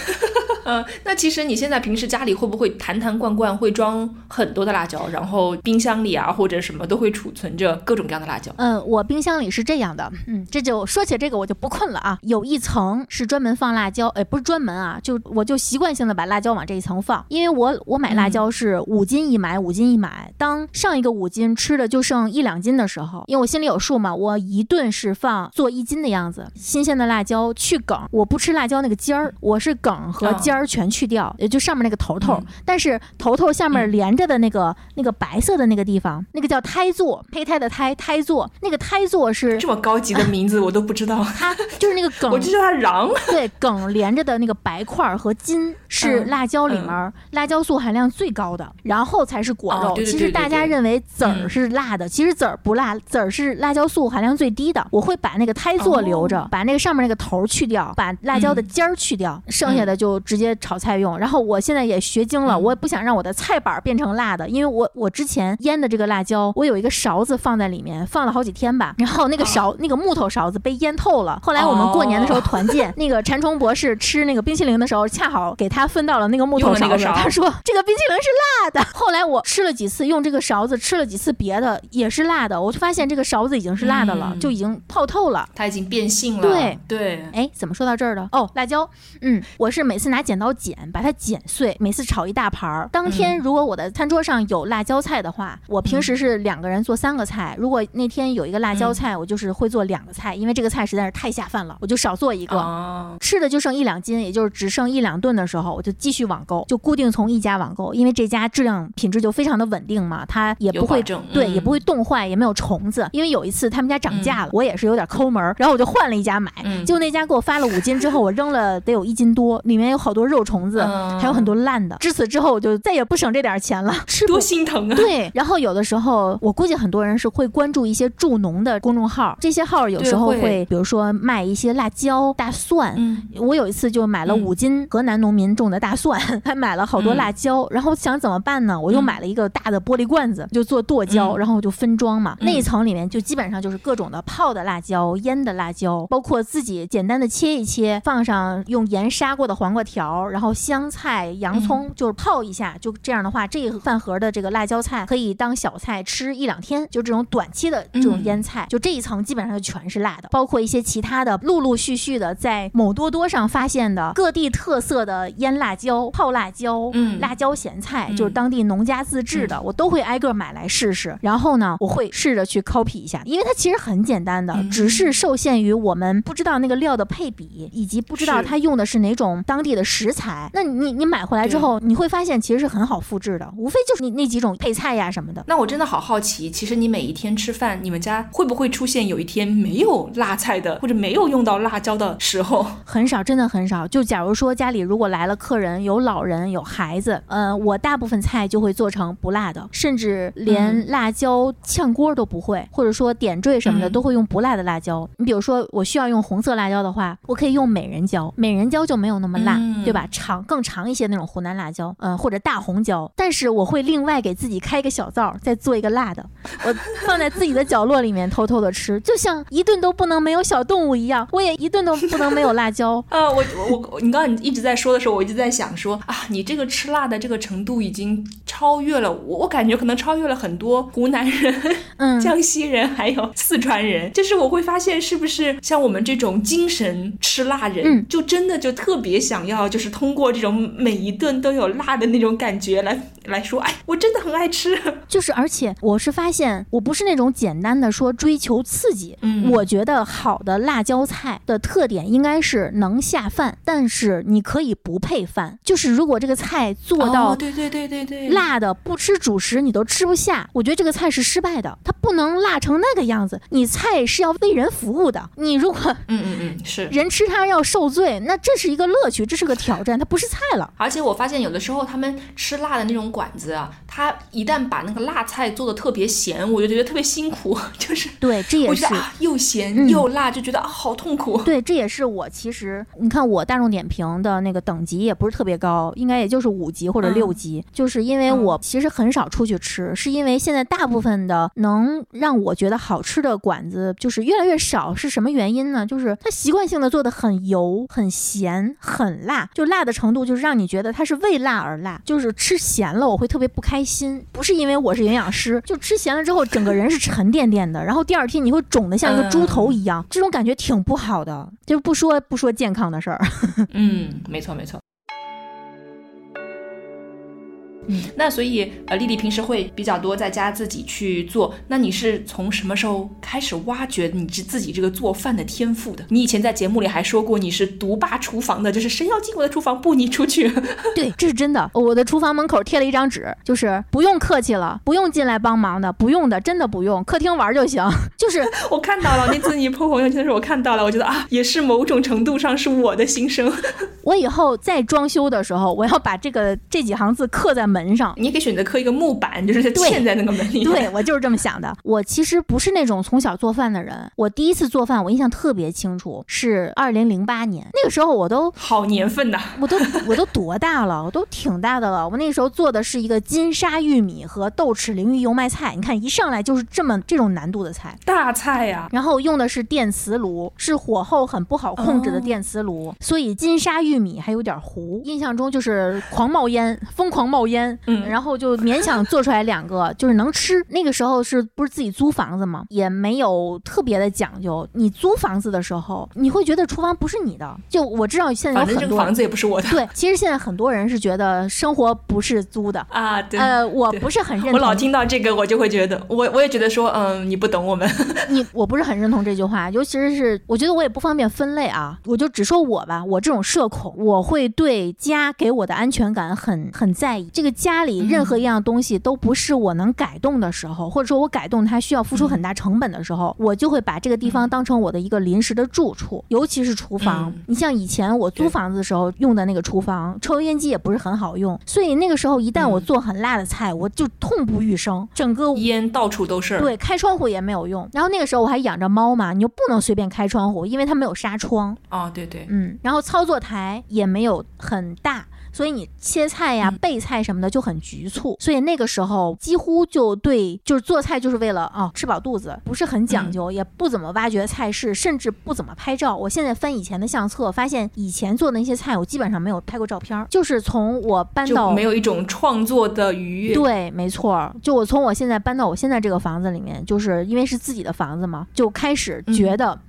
嗯，那其实你现在平时家里会不会坛坛罐罐会装很多的辣椒，然后冰箱里啊或者什么都会储存着各种各样的辣椒？嗯，我冰箱里是这样的，嗯，这就说起这个我就不困了啊。有一层是专门放辣椒，哎，不是专门啊，就我就习惯性的把辣椒往这一层放，因为我我买辣椒是五斤一买，五斤一买。当上一个五斤吃的就剩一两斤的时候，因为我心里有数嘛，我一顿是放做一斤的样子。新鲜的辣椒去梗，我不吃辣椒那个尖儿，我是梗和哦尖儿全去掉，也就上面那个头头。嗯但是头头下面嗯连着的那个、那个白色的那个地方，那个叫胎座，胚胎的胎，胎座。那个胎座是这么高级的名字我都不知道，它，就是那个梗 我就叫它瓤。对，梗连着的那个白块儿和筋是嗯辣椒里面儿辣椒素含量最高的，然后才是果肉。哦对对其实大家认为籽儿嗯是辣的，其实籽儿不辣，籽儿是辣椒素含量最低的。我会把那个胎座留着，哦把那个上面那个头去掉，把辣椒的嗯尖儿去掉，剩下的就直接炒菜用。然后我现在也学精了，嗯我也不想让我的菜板儿变成辣的，因为我我之前腌的这个辣椒，我有一个勺子放在里面，放了好几天吧，然后那个哦勺、那个木头勺子被腌透了。后来我们过年的时候团建，那个馋虫博士吃那个冰淇淋的时候，恰好给他分到了那个木头勺子，他说这个冰淇淋是辣的。后来我吃了几次，用这个勺子吃了几次别的也是辣的，我就发现这个勺子已经是辣的了，嗯就已经泡透了。它已经变性了。对对，哎，怎么说到这儿的？哦，辣椒，嗯，我是每次拿剪刀剪，把它剪碎，每次炒一大盘儿。当天如果我的餐桌上有辣椒菜的话，我平时是两个人做三个菜。如果那天有一个辣椒菜，我就是会做两个菜，因为这个菜实在是太下饭了，我就少做一个。哦，吃的就剩一两斤，也就是只剩一两顿的时候，我就继续网购，就固定从一家网购，因为这家质量品质就非常的稳定嘛，它也不会对，嗯也不会冻坏，也没有虫子。因为有一次他们家涨价了，我也是有点抠门儿，然后我就换了一家买，嗯结果那家给我发了五斤之后，我扔了得有一斤多，里面有好多多肉虫子，嗯。还有很多烂的。至此之后，我就再也不省这点钱了，吃多心疼啊！对，然后有的时候，我估计很多人是会关注一些助农的公众号，这些号有时候会。会，比如说卖一些辣椒、大蒜。嗯，我有一次就买了嗯。五斤河南农民种的大蒜，还买了好多嗯。辣椒，然后想怎么办呢？我又嗯买了一个大的玻璃罐子，就做剁椒，嗯。然后就分装嘛。嗯。那一层里面就基本上就是各种的泡的辣椒、腌的辣椒，包括自己简单的切一切，放上用盐杀过的黄瓜条，然后香菜、洋葱，就是泡一下，就这样的话，这一饭盒的这个辣椒菜可以当小菜吃一两天，就这种短期的这种嗯。腌菜，就这一层基本上就全是辣的，包括一些其他的陆陆续续的在某多多上发现的各地特色的腌辣椒、泡辣椒、嗯。辣椒咸菜，嗯就是当地农家自制的，我都会挨个买来试试。然后呢，我会试着去 copy 一下，因为它其实很简单的，嗯。只是受限于我们不知道那个料的配比，以及不知道它用的是哪种当地的食材。那你你买回来之后，你会发现其实是很好复制的，无非就是你那几种配菜呀什么的。那我真的好好奇，其实你每一天吃饭，你们家会不会出现有一天没有辣菜的，或者没有用到辣椒的时候？很少，真的很少。就假如说家里如果来了客人，有老人有孩子，呃，我大部分菜就会做成不辣的，甚至连辣椒炝锅都不会，或者说点缀什么的嗯都会用不辣的辣椒。你比如说我需要用红色辣椒的话，我可以用美人椒，美人椒就没有那么辣，嗯对吧？长更长一些那种湖南辣椒，嗯、或者大红椒。但是我会另外给自己开一个小灶，再做一个辣的，我放在自己的角落里面偷偷的吃，就像一顿都不能没有小动物一样，我也一顿都不能没有辣椒。啊，我我我，你刚刚你一直在说的时候，我一直在想说啊，你这个吃辣的这个程度已经超越了我，我感觉可能超越了很多湖南人、嗯，江西人还有四川人。就是我会发现，是不是像我们这种精神吃辣人，嗯就真的就特别想要，就是通过这种每一顿都有辣的那种感觉来来说，哎，我真的很爱吃。就是，而且我是发现，我不是那种简单的说追求刺激。嗯我觉得好的辣椒菜的特点应该是能下饭，但是你可以不配饭。就是如果这个菜做到哦、对对对对对，辣的不吃主食你都吃不下，我觉得这个菜是失败的。它不能辣成那个样子，你菜是要为人服务的。你如果嗯嗯嗯，是。人吃它要受罪，那这是一个乐趣，这是个挑战，它不是菜了。而且我发现有的时候他们吃辣的那种馆子啊，他一旦把那个辣菜做的特别咸，我就觉得特别辛苦，就是对，这也是又咸嗯又辣，就觉得啊好痛苦。对，这也是我其实你看我大众点评的那个等级也不是特别高，应该也就是五级或者六嗯级，就是因为嗯我其实很少出去吃，是因为现在大部分的能让我觉得好吃的馆子就是越来越少，是什么原因呢？就是它习惯性的做的很油、很咸、很辣，就辣的程度就是让你觉得它是为辣而辣，就是吃咸了我会特别不开心，不是因为我是营养师，就吃咸了之后整个人是沉甸甸的，然后第二天你会肿的像一个猪头一样，这种感觉挺不好的。就不说不说健康的事儿，嗯，没错没错。嗯，那所以呃，丽丽平时会比较多在家自己去做。那你是从什么时候开始挖掘你自自己这个做饭的天赋的？你以前在节目里还说过你是独霸厨房的，就是谁要进我的厨房，不你出去。对，这是真的。我的厨房门口贴了一张纸，就是不用客气了，不用进来帮忙的，不用的，真的不用，客厅玩就行。就是我看到了那次你破朋友圈的时候，我看到了，我觉得啊，也是某种程度上是我的心声。我以后再装修的时候，我要把这个这几行字刻在门上。你也可以选择刻一个木板，就是对嵌在那个门里。对，我就是这么想的。我其实不是那种从小做饭的人。我第一次做饭，我印象特别清楚，是二零零八年。那个时候我都好年份呐、我都 我都多大了？我都挺大的了。我那时候做的是一个金沙玉米和豆豉鲮鱼油麦菜，你看一上来就是这么这种难度的菜。大菜呀、然后用的是电磁炉，是火候很不好控制的哦电磁炉，所以金沙玉米还有点糊。印象中就是狂冒烟，疯狂冒烟，嗯然后就勉强做出来两个，就是能吃。那个时候是不是自己租房子嘛，也没有特别的讲究。你租房子的时候，你会觉得厨房不是你的。就我知道现在有很多反正这个房子也不是我的对，其实现在很多人是觉得生活不是租的。啊。对，呃，我不是很认同。我老听到这个，我就会觉得，我我也觉得说，嗯，你不懂我们。你我不是很认同这句话，尤其是我觉得我也不方便分类啊，我就只说我吧，我这种社恐，我会对家给我的安全感很很在意。这个家里任何一样东西都不是我能改动的时候，或者说我改动它需要付出很大成本的时候，我就会把这个地方当成我的一个临时的住处，尤其是厨房。嗯你像以前我租房子的时候用的那个厨房，抽油烟机也不是很好用，所以那个时候一旦我嗯做很辣的菜，我就痛不欲生，整个烟到处都是。，对，开窗户也没有用。然后那个时候我还养着猫嘛，你就不能随便开窗户，因为它没有纱窗。哦，对对，嗯，然后操作台也没有很大。所以你切菜呀、嗯备菜什么的就很局促，所以那个时候几乎就对，就是做菜就是为了啊吃饱肚子，不是很讲究，也不怎么挖掘菜式，甚至不怎么拍照。我现在翻以前的相册，发现以前做的那些菜，我基本上没有拍过照片儿，就是从我搬到没有一种创作的愉悦。对，没错儿，就我从我现在搬到我现在这个房子里面，就是因为是自己的房子嘛，就开始觉得。嗯，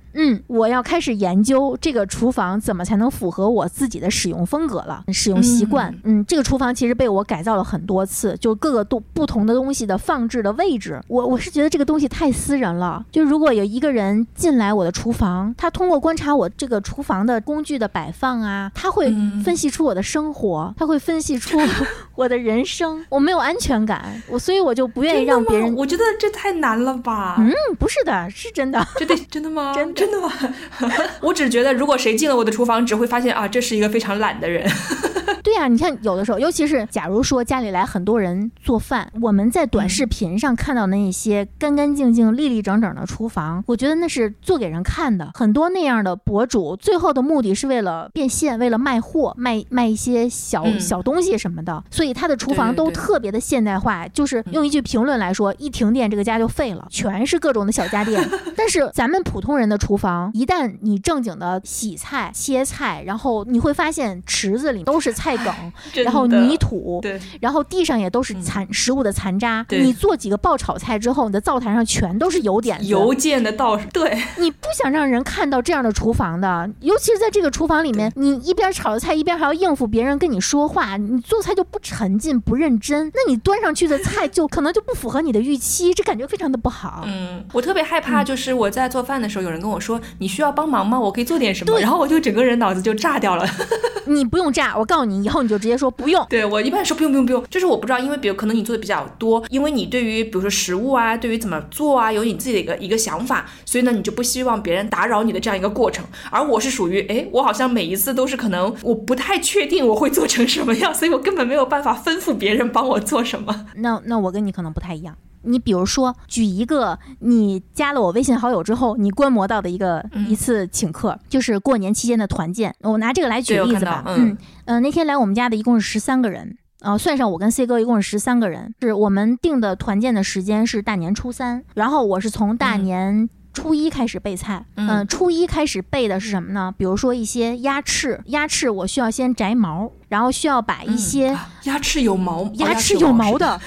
我要开始研究这个厨房怎么才能符合我自己的使用风格了，使用习惯。嗯这个厨房其实被我改造了很多次，就各个都不同的东西的放置的位置。我我是觉得这个东西太私人了。就如果有一个人进来我的厨房，他通过观察我这个厨房的工具的摆放啊，他会嗯分析出我的生活，他会分析出 我的人生。我没有安全感，我所以我就不愿意让别人。我觉得这太难了吧？嗯，不是的，是真的。真的真的吗？真的真的吗？我只觉得，如果谁进了我的厨房，只会发现啊，这是一个非常懒的人。对呀、你看有的时候，尤其是假如说家里来很多人做饭，我们在短视频上看到的那些干干净净、立立整整的厨房，我觉得那是做给人看的。很多那样的博主，最后的目的是为了变现，为了卖货，卖卖一些小、嗯小东西什么的，所以他的厨房都特别的现代化。就是用一句评论来说，一停电这个家就废了，全是各种的小家电。但是咱们普通人的厨房，一旦你正经的洗菜、切菜，然后你会发现池子里都是菜梗，然后泥土，对，然后地上也都是残、食物的残渣。你做几个爆炒菜之后，你的灶台上全都是油点子。邮件的道士，对，你不想让人看到这样的厨房的，尤其是在这个厨房里面，你一边炒着菜，一边还要应付别人跟你说话，你做菜就不沉浸、不认真，那你端上去的菜就可能就不符合你的预期，这感觉非常的不好。嗯，我特别害怕，就是我在做饭的时候，有人跟我说你需要帮忙吗？我可以做点什么，然后我就整个人脑子就炸掉了。你不用炸，我告诉你，以后你就直接说不用。对我一般说不用不用不用，就是我不知道，因为比如可能你做的比较多，因为你对于比如说食物啊，对于怎么做啊，有你自己的一个一个想法，所以呢，你就不希望别人打扰你的这样一个过程。而我是属于，哎，我好像每一次都是可能我不太确定我会做成什么样，所以我根本没有办法吩咐别人帮我做什么。那那我跟你可能不太一样。你比如说，举一个你加了我微信好友之后，你观摩到的一个、嗯一次请客，就是过年期间的团建。我拿这个来举例子吧。嗯嗯呃，那天来我们家的一共是十三个人。呃，算上我跟 C 哥一共是十三个人，是我们定的团建的时间是大年初三，然后我是从大嗯年初一开始备菜，嗯呃初一开始备的是什么呢？比如说一些鸭翅，鸭翅我需要先摘毛，然后需要把一些、啊鸭翅有毛，哦鸭翅有毛。的，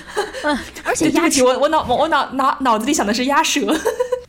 嗯、而且鸭翅我我脑我脑脑脑子里想的是鸭舌。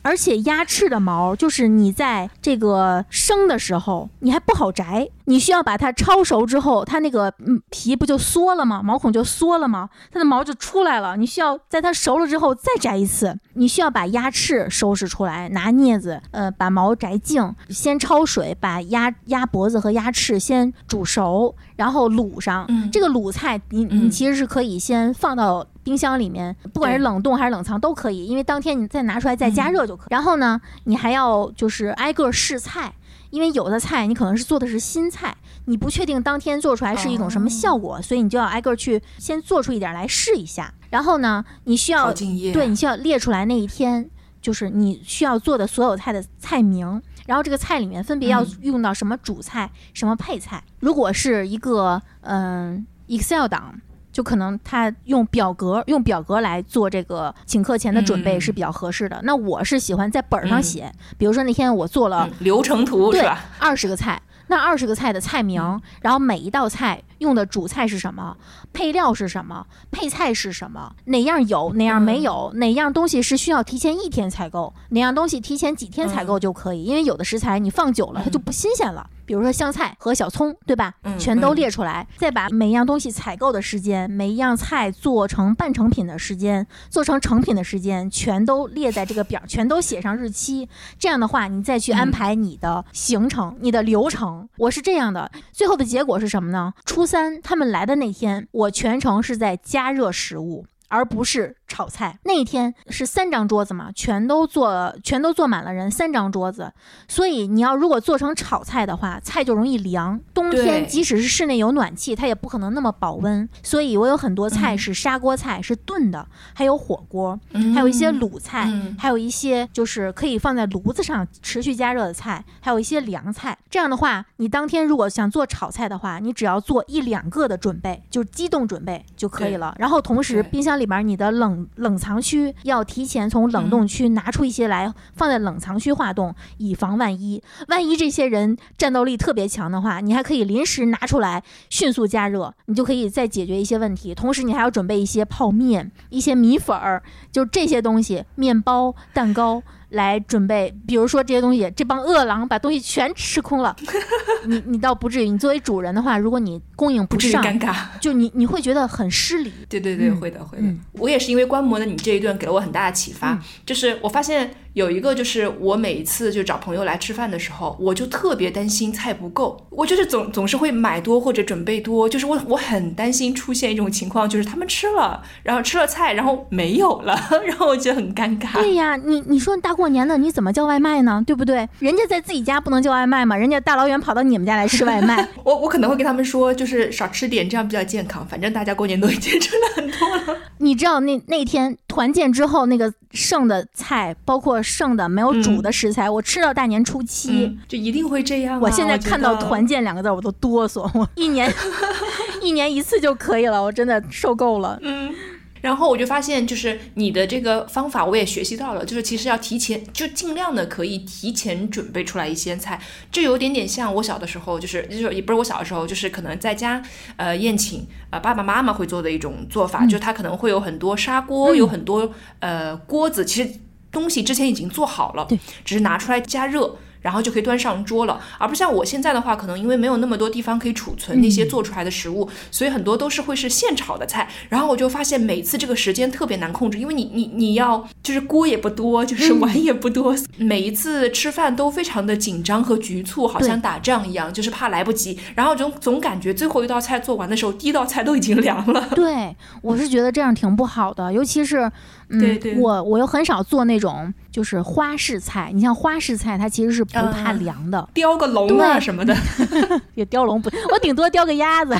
而且鸭翅的毛，就是你在这个生的时候，你还不好摘，你需要把它焯熟之后，它那个嗯皮不就缩了吗？毛孔就缩了吗？它的毛就出来了。你需要在它熟了之后再摘一次。你需要把鸭翅收拾出来，拿镊子呃把毛摘净，先焯水，把鸭鸭脖子和鸭翅先煮熟，然后卤上。嗯这个卤菜你你嗯其实是可以先放到冰箱里面，不管是冷冻还是冷藏都可以，因为当天你再拿出来再加热就可以。然后呢，你还要就是挨个试菜。因为有的菜你可能是做的是新菜，你不确定当天做出来是一种什么效果，所以你就要挨个去先做出一点来试一下。然后呢，你需要对你需要列出来那一天就是你需要做的所有菜的菜名，然后这个菜里面分别要嗯用到什么主菜、什么配菜。如果是一个嗯、Excel 档。就可能他用表格用表格来做这个请客前的准备嗯是比较合适的。那我是喜欢在本儿上写，比如说那天我做了嗯流程图是对吧？二十个菜，那二十个菜的菜名，然后每一道菜用的主菜是什么，配料是什么，配菜是什么，哪样有哪样没有，哪样东西是需要提前一天采购，哪样东西提前几天采购就可以，因为有的食材你放久了它就不新鲜了。比如说香菜和小葱，对吧？嗯全都嗯列出来，再把每样东西采购的时间、每一样菜做成半成品的时间、做成成品的时间，全都列在这个表，全都写上日期。这样的话，你再去安嗯排你的行程、你的流程。我是这样的，最后的结果是什么呢？初三他们来的那天，我全程是在加热食物。而不是炒菜。那一天是三张桌子嘛，全都坐，全都坐满了人，三张桌子。所以你要如果做成炒菜的话，菜就容易凉。冬天即使是室内有暖气，它也不可能那么保温。所以我有很多菜是砂锅菜，是炖的，还有火锅，还有一些卤菜，嗯还有一些就是可以放在炉子上持续加热的菜，还有一些凉菜。这样的话，你当天如果想做炒菜的话，你只要做一两个的准备，就是机动准备就可以了。然后同时，冰箱里边你的冷冷藏区要提前从冷冻区拿出一些来，放在冷藏区化冻，以防万一。万一这些人战斗力特别强的话，你还可以临时拿出来迅速加热，你就可以再解决一些问题。同时，你还要准备一些泡面、一些米粉儿，就这些东西，面包、蛋糕。来准备，比如说这些东西，这帮饿狼把东西全吃空了，你你倒不至于。你作为主人的话，如果你供应不上，尴尬。就你你会觉得很失礼。对对对，嗯会的会的。嗯我也是因为观摩了你这一段给了我很大的启发，嗯就是我发现有一个，就是我每一次就找朋友来吃饭的时候，我就特别担心菜不够，我就是总总是会买多或者准备多，就是我我很担心出现一种情况，就是他们吃了，然后吃了菜，然后没有了，然后我觉得很尴尬。对呀，你你说大过年的你怎么叫外卖呢？对不对？人家在自己家不能叫外卖嘛，人家大老远跑到你们家来吃外卖。我我可能会跟他们说，就是少吃点，这样比较健康。反正大家过年都已经吃了很多了。你知道那那天团建之后那个剩的菜，包括剩的没有煮的食材，我吃到大年初七。嗯，就一定会这样啊、我现在看到“团建”两个字，我都哆嗦。我一年 一年一次就可以了，我真的受够了。嗯，然后我就发现，就是你的这个方法我也学习到了，就是其实要提前，就尽量的可以提前准备出来一些菜，这有点点像我小的时候，就是就是也不是我小的时候，就是可能在家呃宴请呃爸爸妈妈会做的一种做法，就是他可能会有很多砂锅，嗯有很多呃锅子，其实东西之前已经做好了，对，只是拿出来加热。然后就可以端上桌了，而不像我现在的话，可能因为没有那么多地方可以储存那些做出来的食物，所以很多都是会是现炒的菜。然后我就发现每次这个时间特别难控制，因为你你你要就是锅也不多，就是碗也不多，每一次吃饭都非常的紧张和局促，好像打仗一样，就是怕来不及。然后总总感觉最后一道菜做完的时候，第一道菜都已经凉了。对，我是觉得这样挺不好的，尤其是，嗯，对对我我又很少做那种就是花式菜。你像花式菜，它其实是不怕嗯凉的，雕个龙啊什么的，也雕龙不，我顶多雕个鸭子。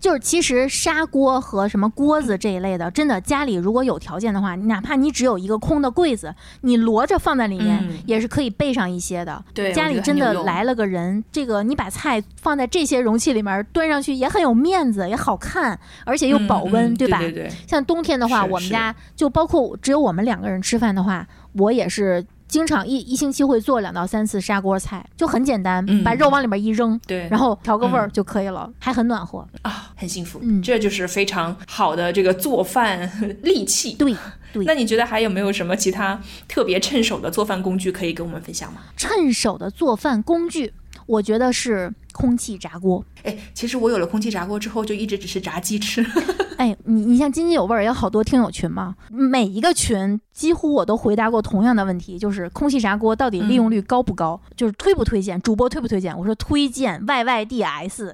就是其实砂锅和什么锅子这一类的，真的家里如果有条件的话，哪怕你只有一个空的柜子，你摞着放在里面、嗯也是可以备上一些的。对家里真的来了个人，这个你把菜放在这些容器里面端上去也很有面子，也好看，而且又保温，对吧？对对对像冬天的话，我们家就包括只有我们两个人吃饭的话，我也是经常一一星期会做两到三次砂锅菜，就很简单，嗯把肉往里面一扔，对，然后调个味儿嗯就可以了，还很暖和。啊，很幸福，嗯这就是非常好的这个做饭利器。对 对那你觉得还有没有什么其他特别趁手的做饭工具可以跟我们分享吗？趁手的做饭工具，我觉得是空气炸锅。哎，其实我有了空气炸锅之后，就一直只是炸鸡吃。哎，你你像津津有味儿，有好多听友群嘛，每一个群几乎我都回答过同样的问题，就是空气炸锅到底利用率高不高，就是推不推荐，主播推不推荐？我说推荐 YYDS，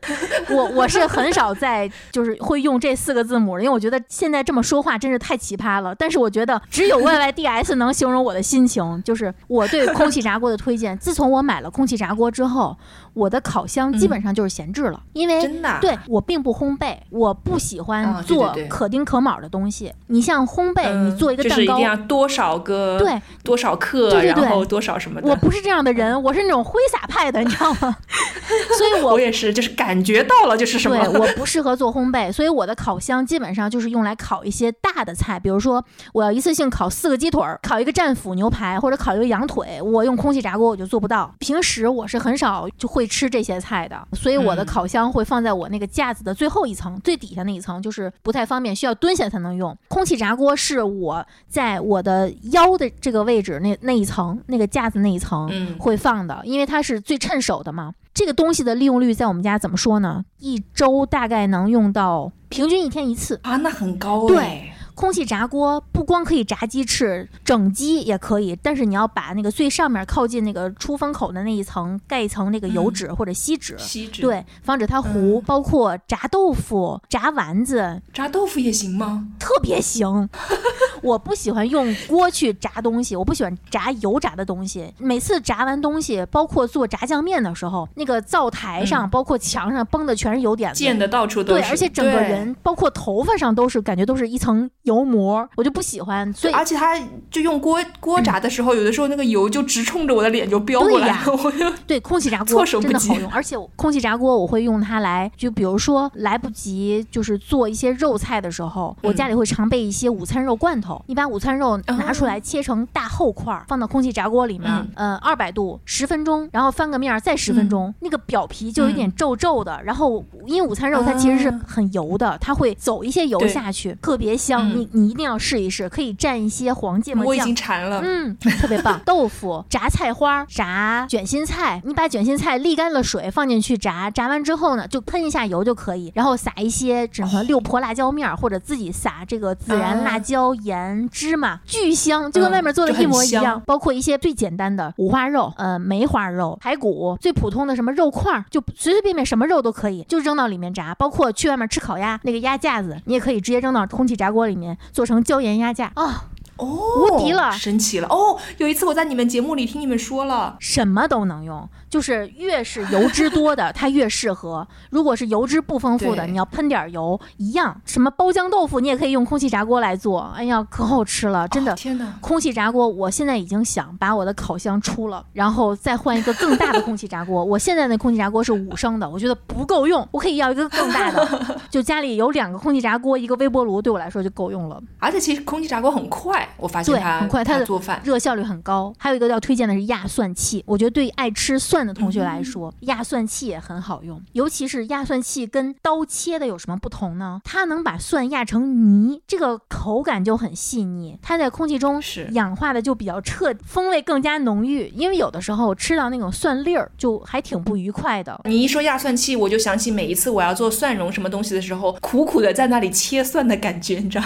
我我是很少在就是会用这四个字母的，因为我觉得现在这么说话真是太奇葩了。但是我觉得只有 YYDS 能形容我的心情，就是我对空气炸锅的推荐。自从我买了空气炸锅之后，我的烤箱基本上就是闲置了，因为真的啊对我并不烘焙，我不喜欢做可丁可卯的东西。你像烘焙，你做一个蛋糕嗯就是一定，要多少个对多少克，对对对然后多少什么的。我不是这样的人，我是那种挥洒派的，你知道吗？所以我我也是，就是感觉到了就是什么。对，我不适合做烘焙，所以我的烤箱基本上就是用来烤一些大的菜，比如说我要一次性烤四个鸡腿儿，烤一个战斧牛排，或者烤一个羊腿，我用空气炸锅我就做不到。平时我是很少就会吃这些菜的，所以我的嗯烤箱会放在我那个架子的最后一层，最底下那一层就是不太方便，需要蹲下才能用。空气炸锅是我在我的腰的这个位置那那一层那个架子那一层，嗯会放的，因为它是最趁手的嘛。这个东西的利用率在我们家怎么说呢？一周大概能用到平均一天一次。啊，那很高对哎。空气炸锅不光可以炸鸡翅，整鸡也可以，但是你要把那个最上面靠近那个出风口的那一层盖一层那个油纸或者锡纸。锡纸，对，防止它糊，包括炸豆腐、炸丸子，炸豆腐也行吗？特别行。我不喜欢用锅去炸东西，我不喜欢炸油炸的东西。每次炸完东西，包括做炸酱面的时候，那个灶台上、包括墙上崩的全是油点子，溅的到处都是。对，而且整个人，包括头发上都是感觉都是一层油膜，我就不喜欢。所以而且它就用锅锅炸的时候，有的时候那个油就直冲着我的脸就飙过来，对呀我就对空气炸锅真的好用，而且空气炸锅我会用它来，就比如说来不及就是做一些肉菜的时候，我家里会常备一些午餐肉罐头。你把午餐肉拿出来切成大厚块儿，放到空气炸锅里面，呃，二百度十分钟，然后翻个面儿再十分钟，那个表皮就有点皱皱的。然后因为午餐肉它其实是很油的，它会走一些油下去，特别香。嗯你你一定要试一试，可以蘸一些黄芥末酱我已经。馋了。嗯，特别棒。豆腐、炸菜花、炸卷心菜，你把卷心菜沥干了水放进去炸，炸完之后呢，就喷一下油就可以，然后撒一些什么六婆辣椒面儿，或者自己撒这个孜然、啊辣椒、盐、芝麻，巨香，就跟外面做的一模一样香。包括一些最简单的五花肉、呃梅花肉、排骨，最普通的什么肉块儿，就随随便便什么肉都可以，就扔到里面炸。包括去外面吃烤鸭那个鸭架子，你也可以直接扔到空气炸锅里面，做成椒盐鸭架啊。哦，无敌了神奇了哦！有一次我在你们节目里听你们说了，什么都能用，就是越是油脂多的，它越适合。如果是油脂不丰富的，你要喷点油，一样。什么包浆豆腐，你也可以用空气炸锅来做，哎呀，可好吃了，真的。哦天哪！空气炸锅，我现在已经想把我的烤箱出了，然后再换一个更大的空气炸锅。我现在的空气炸锅是五升的，我觉得不够用，我可以要一个更大的。就家里有两个空气炸锅，一个微波炉，对我来说就够用了。而且其实空气炸锅很快，我发现对，它很快，它的做饭。热效率很高。还有一个要推荐的是压蒜器，我觉得对爱吃蒜的同学来说，压蒜器也很好用。尤其是压蒜器跟刀切的有什么不同呢？它能把蒜压成泥，这个口感就很细腻，它在空气中是氧化的就比较彻，风味更加浓郁。因为有的时候吃到那种蒜粒儿，就还挺不愉快的。你一说压蒜器，我就想起每一次我要做蒜蓉什么东西的时候，苦苦的在那里切蒜的感觉，你知道？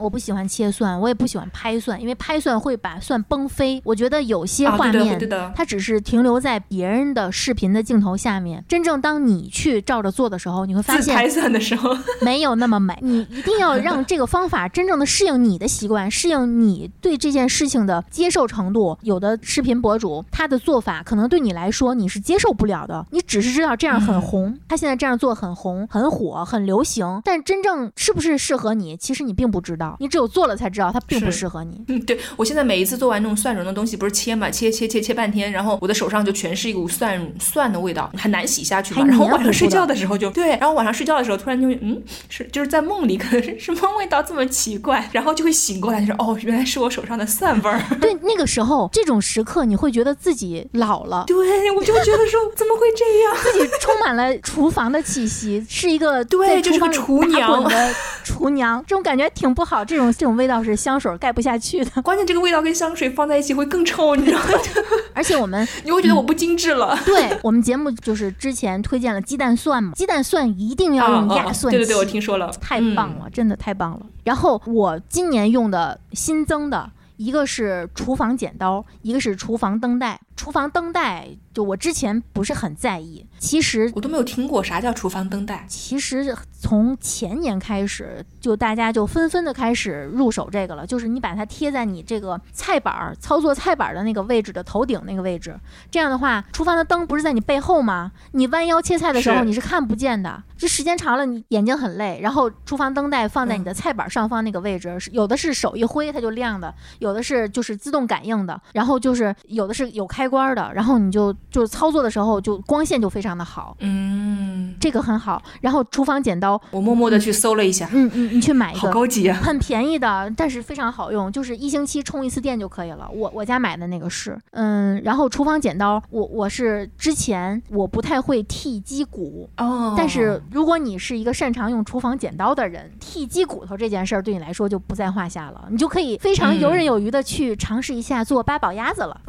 我不喜欢切蒜，我也不喜欢拍蒜，因为拍蒜会把蒜崩飞。我觉得有些画面，对它只是停留在别人的视频的镜头下面。真正当你去照着做的时候，你会发现拍现蒜的时候，没有那么美。你一定要让这个方法真正的适应你的习惯，适应你对这件事情的接受程度。有的视频博主他的做法可能对你来说你是接受不了的，你只是知道这样很红，他现在这样做很红、很火、很流行，但真正是不是适合你，其实你并不知道，你只有做了才知道它并不适合你。嗯，对我现在每一次做完那种蒜蓉的东西，不是切嘛，切切切切半天，然后我的手上就全是一股蒜蒜的味道，很难洗下去嘛。然后晚上睡觉的的时候就对，然后晚上睡觉的时候突然就会嗯，是就是在梦里，可能是什么味道这么奇怪，然后就会醒过来，就说哦，原来是我手上的蒜味儿。对，那个时候这种时刻，你会觉得自己老了，对，我就觉得说怎么会这样？自己充满了厨房的气息，是一个对在就是个厨娘的 厨娘，这种感觉挺不好。这种这种味道是香水盖不下去的，关键这个味道跟香水放在一起会更臭，你知道吗？而且我们 你会觉得我不精致了。对我们节目就是之前推荐了鸡蛋蒜嘛，鸡蛋蒜一定要用压蒜器，啊对对对，我听说了，太棒了，真的太棒了。然后我今年用的新增的一个是厨房剪刀，一个是厨房灯带。厨房灯带就我之前不是很在意，其实我都没有听过啥叫厨房灯带。其实从前年开始，就大家就纷纷的开始入手这个了，就是你把它贴在你这个菜板儿操作菜板儿的那个位置的头顶那个位置，这样的话，厨房的灯不是在你背后吗？你弯腰切菜的时候你是看不见的，这时间长了你眼睛很累。然后厨房灯带放在你的菜板上方那个位置，是有的是手一挥它就亮的，有的是就是自动感应的，然后就是有的是有开关的，然后你就就是操作的时候就光线就非常的好，嗯，这个很好。然后厨房剪刀，我默默的去搜了一下，嗯嗯，你去买一好个。高级啊！很便宜的，但是非常好用，就是一星期充一次电就可以了。我我家买的那个是，嗯，然后厨房剪刀，我我是之前我不太会剔鸡骨，哦，但是如果你是一个擅长用厨房剪刀的人，剔鸡骨头这件事儿对你来说就不在话下了，你就可以非常游刃有余的去尝试一下做八宝鸭子了。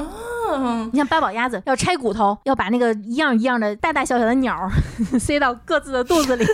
嗯，你像八宝鸭子要拆骨头，要把那个一样一样的大大小小的鸟儿 塞到各自的肚子里，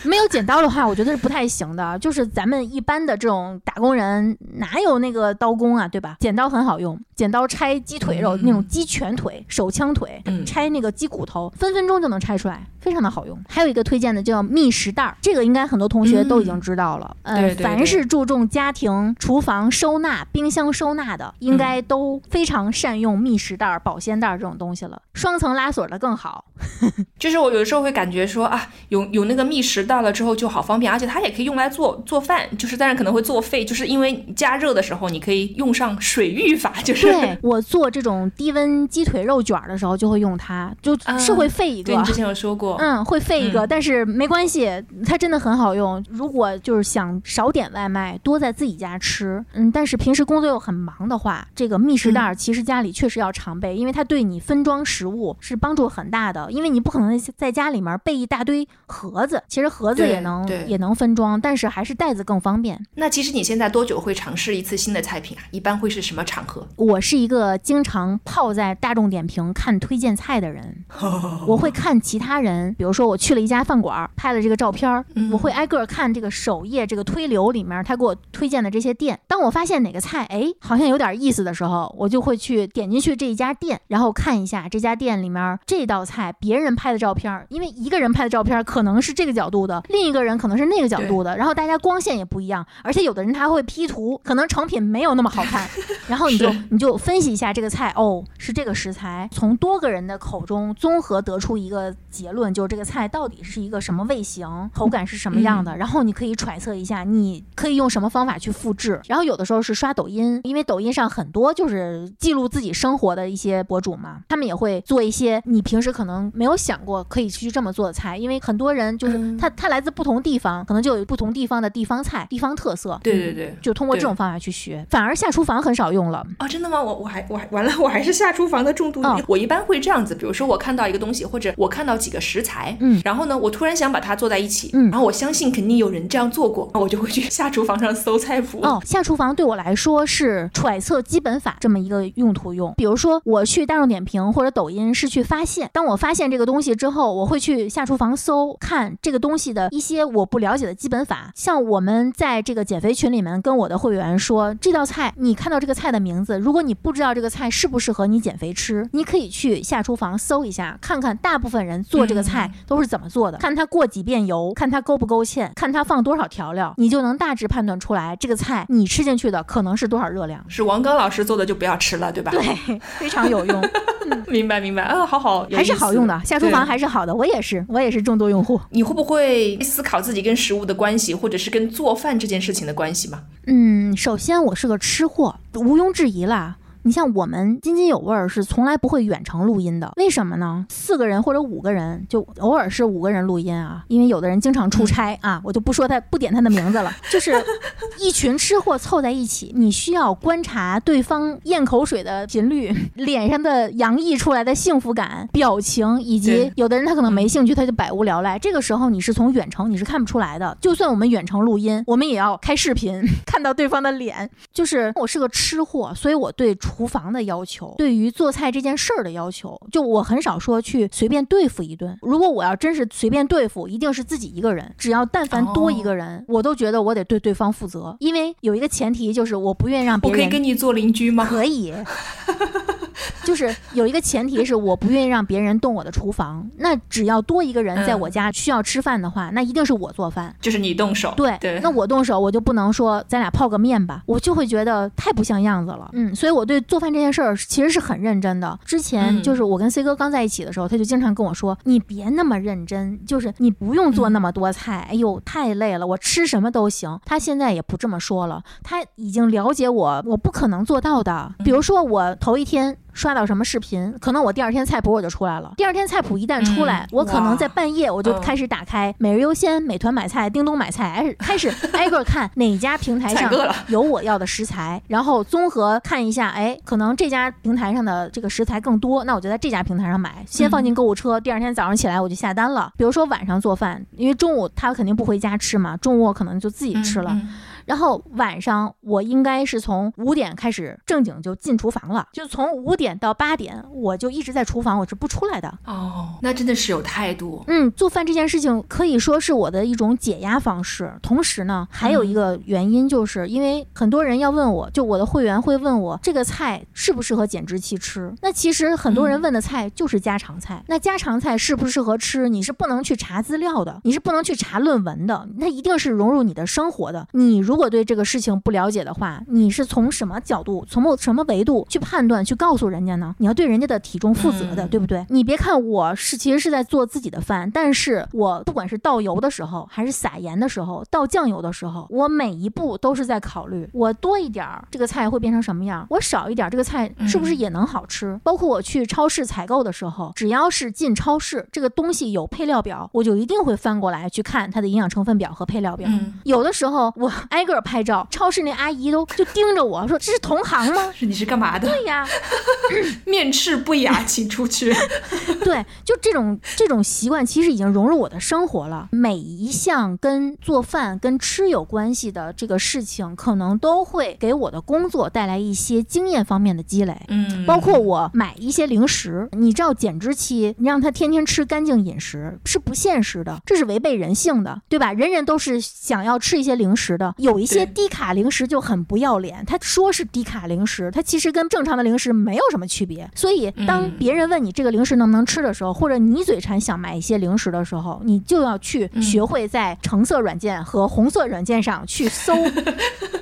没有剪刀的话，我觉得是不太行的。就是咱们一般的这种打工人，哪有那个刀工啊，对吧？剪刀很好用，剪刀拆鸡腿肉，嗯那种鸡全腿、手枪腿，嗯拆那个鸡骨头，分分钟就能拆出来，非常的好用。还有一个推荐的叫觅食袋儿，这个应该很多同学都已经知道了。呃，对对对凡是注重家庭厨房收纳、冰箱收纳的，应该都非常善用觅食袋儿、保鲜袋儿这种东西了。双层拉锁的更好。就是我有时候会感觉说啊，有有那个觅食袋了之后就好方便，而且它也可以用来做做饭，就是但是可能会作废，就是因为加热的时候你可以用上水浴法，就是对我做这种低温鸡腿肉卷儿的时候，就会用它，就是会废一个。对你之前有说过，嗯，会废一个，嗯但是没关系，它真的很好用。如果就是想少点外卖，多在自己家吃，嗯，但是平时工作又很忙的话，这个密食袋儿其实家里确实要常备，因为它对你分装食物是帮助很大的。因为你不可能在家里面备一大堆盒子，其实盒子也能也能分装，但是还是袋子更方便。那其实你现在多久会尝试一次新的菜品啊？一般会是什么场合？我是一个经常泡在大众点评看推荐菜的人，我会看其他人，比如说我去了一家饭馆儿，拍了这个照片我会挨个儿看这个首页这个推流里面他给我推荐的这些店。当我发现哪个菜哎好像有点意思的时候，我就会去点进去这一家店，然后看一下这家店里面这道菜别人拍的照片儿，因为一个人拍的照片儿可能是这个角度的，另一个人可能是那个角度的，然后大家光线也不一样，而且有的人他会 P 图，可能成品没有那么好看，然后你就你就分析一下这个菜，哦，是这个食材，从多个人的口中综合得出一个结论，就是这个菜到底是一个什么味型，口感是什么样的，然后你可以揣测一下，你可以用什么方法去复制。然后有的时候是刷抖音，因为抖音上很多就是记录自己生活的一些博主嘛，他们也会做一些你平时可能没有想过可以去这么做的菜，因为很多人就是嗯。他他来自不同地方，可能就有不同地方的地方菜、地方特色。对对对，就通过这种方法去学，反而下厨房很少用了。哦，真的吗？我我还我还完了，我还是下厨房的重度。哦我一般会这样子，比如说我看到一个东西，或者我看到几个食材，嗯然后呢，我突然想把它做在一起，嗯然后我相信肯定有人这样做过，我就会去下厨房上搜菜谱。哦，下厨房对我来说是揣测基本法这么一个用途用。比如说，我去大众点评或者抖音是去发现，当我发现这个东西之后，我会去下厨房搜看这个东西的一些我不了解的基本法。像我们在这个减肥群里面跟我的会员说，这道菜你看到这个菜的名字，如果你不知道这个菜适不适合你减肥吃，你可以去下厨房搜一下，看看大部分人做这个菜都是怎么做的，看它过几遍油，看它勾不勾芡，看它放多少调料，你就能大致判断出来这个菜你吃进去的可能是多少热量。是王刚老师做的就不要吃了，对吧？对，非常有用，明白明白啊，好好，还是好用的。下厨房还是好的，我也是，我也是众多用户。你会不会会思考自己跟食物的关系，或者是跟做饭这件事情的关系吗？嗯，首先我是个吃货，毋庸置疑啦。你像我们津津有味儿是从来不会远程录音的，为什么呢？四个人或者五个人，就偶尔是五个人录音啊，因为有的人经常出差啊，我就不说他不点他的名字了，就是一群吃货凑在一起，你需要观察对方咽口水的频率、脸上的洋溢出来的幸福感、表情，以及有的人他可能没兴趣，他就百无聊赖。这个时候你是从远程你是看不出来的，就算我们远程录音，我们也要开视频 看到对方的脸。就是我是个吃货，所以我对厨房的要求，对于做菜这件事儿的要求，就我很少说去随便对付一顿。如果我要真是随便对付，一定是自己一个人。只要但凡多一个人，我都觉得我得对对方负责，因为有一个前提就是我不愿意让别人我可以人跟你做邻居吗？可以 就是有一个前提是我不愿意让别人动我的厨房。那只要多一个人在我家需要吃饭的话，那一定是我做饭。就是你动手。对，对，那我动手，我就不能说咱俩泡个面吧，我就会觉得太不像样子了。嗯，所以我对做饭这件事儿其实是很认真的。之前嗯就是我跟 C 哥刚在一起的时候，他就经常跟我说：“你别那么认真，就是你不用做那么多菜，哎呦太累了，我吃什么都行。”他现在也不这么说了，他已经了解我，我不可能做到的。比如说我头一天。刷到什么视频，可能我第二天菜谱我就出来了。第二天菜谱一旦出来，嗯我可能在半夜我就嗯开始打开每日优先、美团买菜、叮咚买菜，哎，开始 挨个看哪家平台上有我要的食材，然后综合看一下，哎，可能这家平台上的这个食材更多，那我就在这家平台上买，先放进购物车，第二天早上起来我就下单了。比如说晚上做饭，因为中午他肯定不回家吃嘛，中午我可能就自己吃了。嗯然后晚上我应该是从五点开始正经就进厨房了，就从五点到八点，我就一直在厨房，我是不出来的。哦，那真的是有态度。嗯，做饭这件事情可以说是我的一种解压方式。同时呢，还有一个原因，就是因为很多人要问我，就我的会员会问我这个菜适不适合减脂期吃。那其实很多人问的菜就是家常菜。那家常菜适不适合吃，你是不能去查资料的，你是不能去查论文的，那一定是融入你的生活的。你如果对这个事情不了解的话，你是从什么角度、从什么维度去判断、去告诉人家呢？你要对人家的体重负责的，嗯对不对？你别看我是其实是在做自己的饭，但是我不管是倒油的时候，还是撒盐的时候，倒酱油的时候，我每一步都是在考虑，我多一点儿这个菜会变成什么样，我少一点儿这个菜是不是也能好吃？包括我去超市采购的时候，只要是进超市，这个东西有配料表，我就一定会翻过来去看它的营养成分表和配料表。嗯，有的时候我挨个儿拍照，超市那阿姨都就盯着我说：“这是同行吗 是你是干嘛？”的？对呀，面赤不雅，请出去。对，就这种这种习惯，其实已经融入我的生活了。每一项跟做饭、跟吃有关系的这个事情，可能都会给我的工作带来一些经验方面的积累。嗯，包括我买一些零食，你知道减脂期，你让他天天吃干净饮食是不现实的，这是违背人性的，对吧？人人都是想要吃一些零食的，有一些低卡零食就很不要脸，他说是低卡零食，它其实跟正常的零食没有什么区别。所以当嗯别人问你这个零食能不能吃的时候，或者你嘴馋想买一些零食的时候，你就要去嗯学会在橙色软件和红色软件上去搜。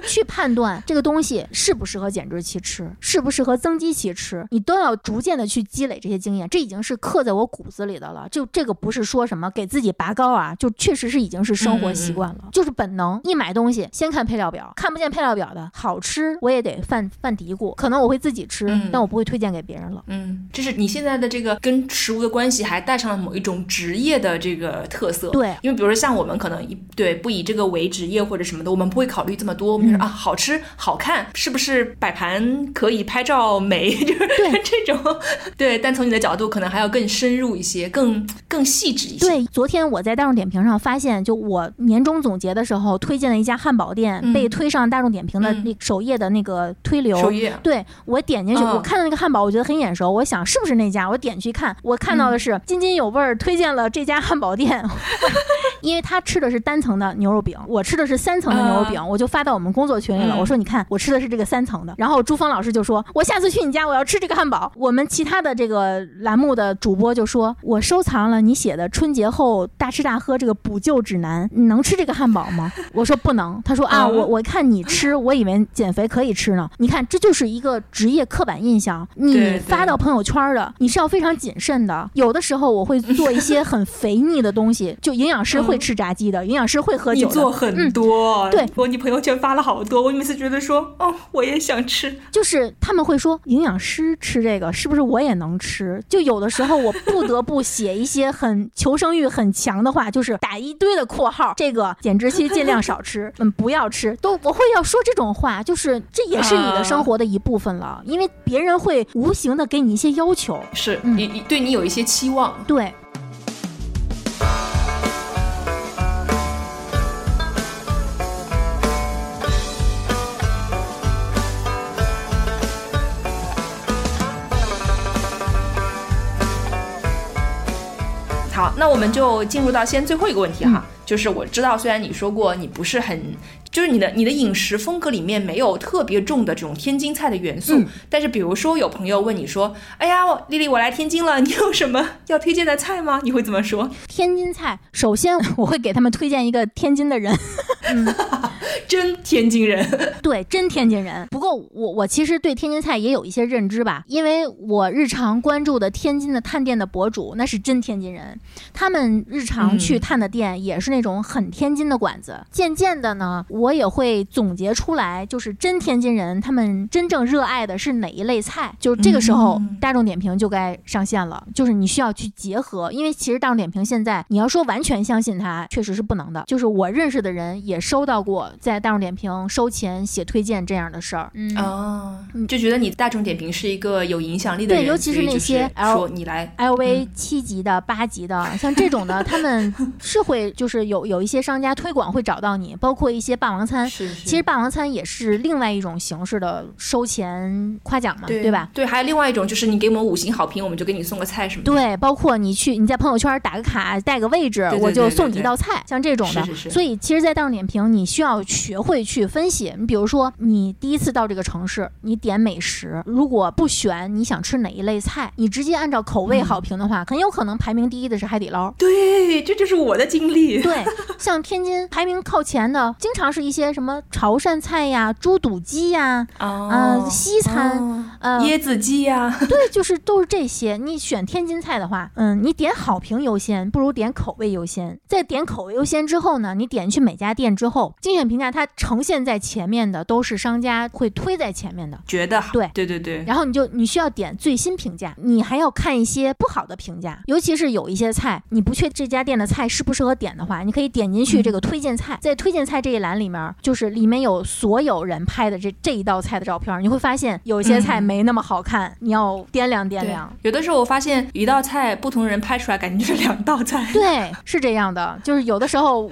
去判断这个东西适不适合减脂期吃，适不适合增肌期吃，你都要逐渐的去积累这些经验，这已经是刻在我骨子里的了。就这个不是说什么给自己拔高啊，就确实是已经是生活习惯了，就是本能。一买东西先看配料表，看不见配料表的好吃我也得犯犯嘀咕，可能我会自己吃，嗯但我不会推荐给别人了。嗯，就是你现在的这个跟食物的关系，还带上了某一种职业的这个特色。对因为比如说像我们可能一对不以这个为职业或者什么的，我们不会考虑这么多，我们就说、嗯啊好吃好看，是不是摆盘可以拍照美，就是对这种。对，但从你的角度，可能还要更深入一些，更更细致一些。对，昨天我在大众点评上发现，就我年终总结的时候推荐了一家汉堡店、嗯被推上大众点评的嗯那首页的那个推流。首页。对我点进去，嗯我看到那个汉堡，我觉得很眼熟，我想是不是那家？我点去看，我看到的是津津有味儿推荐了这家汉堡店，因为他吃的是单层的牛肉饼，我吃的是三层的牛肉饼，我就发到我们工作群里了。嗯我说你看，我吃的是这个三层的。然后朱峰老师就说，我下次去你家，我要吃这个汉堡。我们其他的这个栏目的主播就说，我收藏了你写的春节后大吃大喝这个补救指南，你能吃这个汉堡吗？我说不能。他说啊，嗯我我看你吃，我以为减肥可以吃呢。你看，这就是一个职业刻板印象。你发到朋友圈的，你是要非常谨慎的。有的时候我会做一些很肥腻的东西，就营养师会吃炸鸡的，营养师会喝酒的，做很多，对我你朋友圈发了好多，我每次觉得说，哦，我也想吃，就是他们会说营养师吃这个是不是我也能吃？就有的时候我不得不写一些很求生欲很强的话，就是打一堆的括号，这个减脂期尽量少吃，嗯，不要吃，都我会要说这种话，就是这也是你的生活的一部分了，因为别人会无形的给你一些要求，是嗯。你你对你有一些期望，对。好，那我们就进入到先最后一个问题哈，就是我知道，虽然你说过你不是很，就是你的你的饮食风格里面没有特别重的这种天津菜的元素，嗯但是比如说有朋友问你说，哎呀，我丽丽我来天津了，你有什么要推荐的菜吗？你会怎么说？天津菜，首先我会给他们推荐一个天津的人，真天津人，对，真天津人。不过我我其实对天津菜也有一些认知吧，因为我日常关注的天津的探店的博主，那是真天津人，他们日常去嗯探的店也是那种很天津的馆子。渐渐的呢，我也会总结出来，就是真天津人他们真正热爱的是哪一类菜。就是这个时候，嗯大众点评就该上线了，就是你需要去结合，因为其实大众点评现在你要说完全相信它，确实是不能的。就是我认识的人也收到过在在大众点评收钱写推荐这样的事儿。嗯，哦，就觉得你大众点评是一个有影响力的人，对尤其是那些是 L- 说你来，LV 七级的、八级的，像这种的，他们 是会就是有有一些商家推广会找到你，包括一些霸王餐。是是，其实霸王餐也是另外一种形式的收钱夸奖嘛，对吧？？对，还有另外一种就是你给我们五星好评，我们就给你送个菜什么的。对，包括你去你在朋友圈打个卡带个位置，对对我就送你一道菜，像这种的。是是是所以其实，在大众点评，你需要学会去分析。你比如说，你第一次到这个城市，你点美食，如果不选你想吃哪一类菜，你直接按照口味好评的话，很有可能排名第一的是海底捞。对，这就是我的经历。对，像天津排名靠前的，经常是一些什么潮汕菜呀、猪肚鸡呀，哦呃西餐哦呃，椰子鸡呀，对，就是都是这些。你选天津菜的话，嗯，你点好评优先，不如点口味优先。在点口味优先之后呢，你点去每家店之后，精选评价它呈现在前面的都是商家会推在前面的。觉得好。对对对对，然后你就你需要点最新评价，你还要看一些不好的评价，尤其是有一些菜，你不确这家店的菜适不适合点的话，你可以点进去这个推荐菜，在推荐菜这一栏里面，就是里面有所有人拍的这这一道菜的照片，你会发现有些菜嗯没那么好看，你要掂量掂量。有的时候我发现一道菜不同人拍出来，感觉就是两道菜。对，是这样的，就是有的时候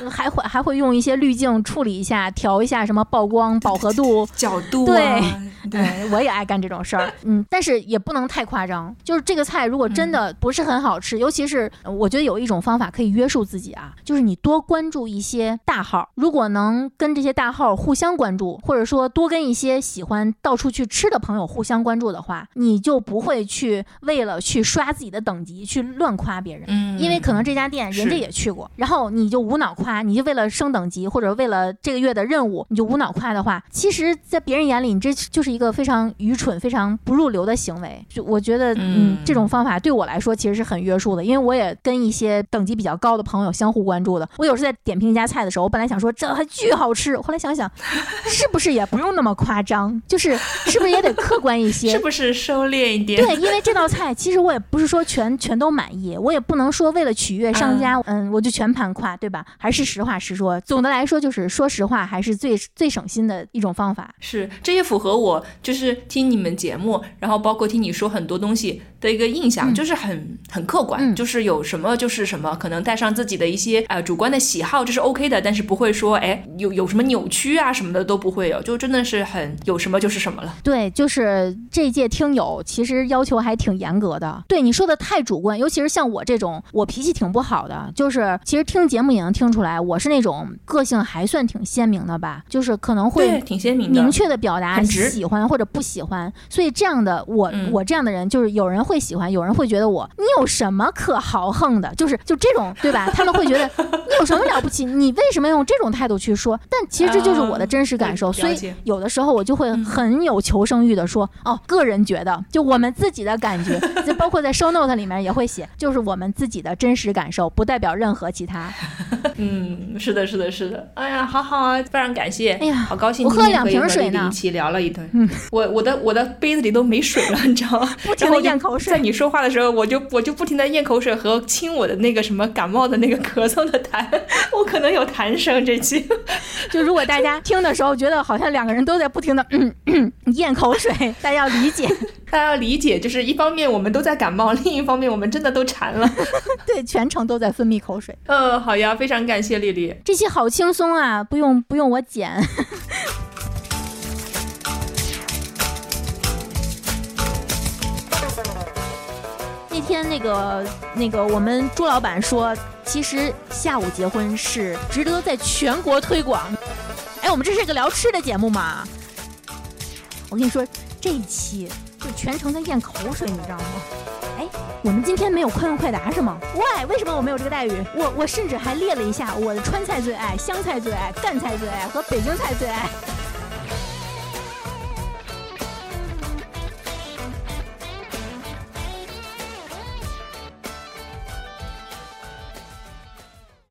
呃还会还会用一些滤镜处理一下，调一下什么曝光、饱和度。角度对啊，对，对，我也爱干这种事儿，嗯，但是也不能太夸张。就是这个菜如果真的不是很好吃，尤其是呃我觉得有一种方法可以约束自己啊，就是你多关注一些大号，如果能跟这些大号互相关注，或者说多跟一些喜欢到处去吃的朋友互相关注的话，你就不会去为了去刷自己的等级去乱夸别人。嗯，因为可能这家店人家也去过，然后你就无脑夸，你就为了升等级或者为了这个月的任务，你就无脑夸的话，其实，在别人眼里，你这就是一个非常愚蠢、非常不入流的行为。就我觉得，嗯嗯，这种方法对我来说其实是很约束的，因为我也跟一些等级比较高的朋友相互关注的。我有时在点评一家菜的时候，我本来想说这还巨好吃，后来想想，是不是也不用那么夸张，就是是不是也得客观一些？是不是收敛一点？对，因为这道菜其实我也不是说全全都满意，我也不能说为了取悦商家，嗯我就全盘夸，对吧？还是实话实说。总的来说，就是说实话还是最最省心的一种方法。是，这也符合我就是听你们节目，然后包括听你说很多东西的一个印象，嗯就是很很客观，嗯就是有什么就是什么，可能带上自己的一些呃主观的喜好，这是 OK 的，但是不会说哎有有什么扭曲啊什么的都不会有，就真的是很有什么就是什么了。对，就是这届听友其实要求还挺严格的。对你说的太主观，尤其是像我这种，我脾气挺不好的，就是其实听节目也能听出来，我是那种个性还算挺鲜明的吧，就是可能，会挺鲜明的，明确的表达很喜欢或者不喜欢，所以这样的我、嗯我这样的人，就是有人会喜欢，有人会觉得我你有什么可豪横的，就是就这种对吧？他们会觉得你有什么了不起？你为什么用这种态度去说？但其实这就是我的真实感受，所以有的时候我就会很有求生欲的说，哦，个人觉得，就我们自己的感觉，就包括在 show note 里面也会写，就是我们自己的真实感受，不代表任何其他。嗯，是的，是的，是的。哎呀，好好啊，非常感谢。哎呀好高兴我喝今天可以两瓶水呢一起聊了一顿。嗯，我我的我的杯子里都没水了，你知道吗？不停地然后我就咽口水在你说话的时候，我就我就不停的咽口水和亲我的那个什么感冒的那个咳嗽的痰，我可能有痰声这期。就如果大家听的时候觉得好像两个人都在不停的嗯嗯咽口水，大家要理解。大家要理解，就是一方面我们都在感冒，另一方面我们真的都馋了。对，全程都在分泌口水。嗯，好呀，非常感谢丽丽。这期好轻松啊，不用不用我剪。天那个那个，我们朱老板说，其实下午结婚是值得在全国推广。哎，我们这是一个聊吃的节目嘛？我跟你说，这一期就全程在咽口水，你知道吗？哎，我们今天没有快问快答是吗？Why？为什么我没有这个待遇？我我甚至还列了一下我的川菜最爱、湘菜最爱、赣菜最爱和北京菜最爱。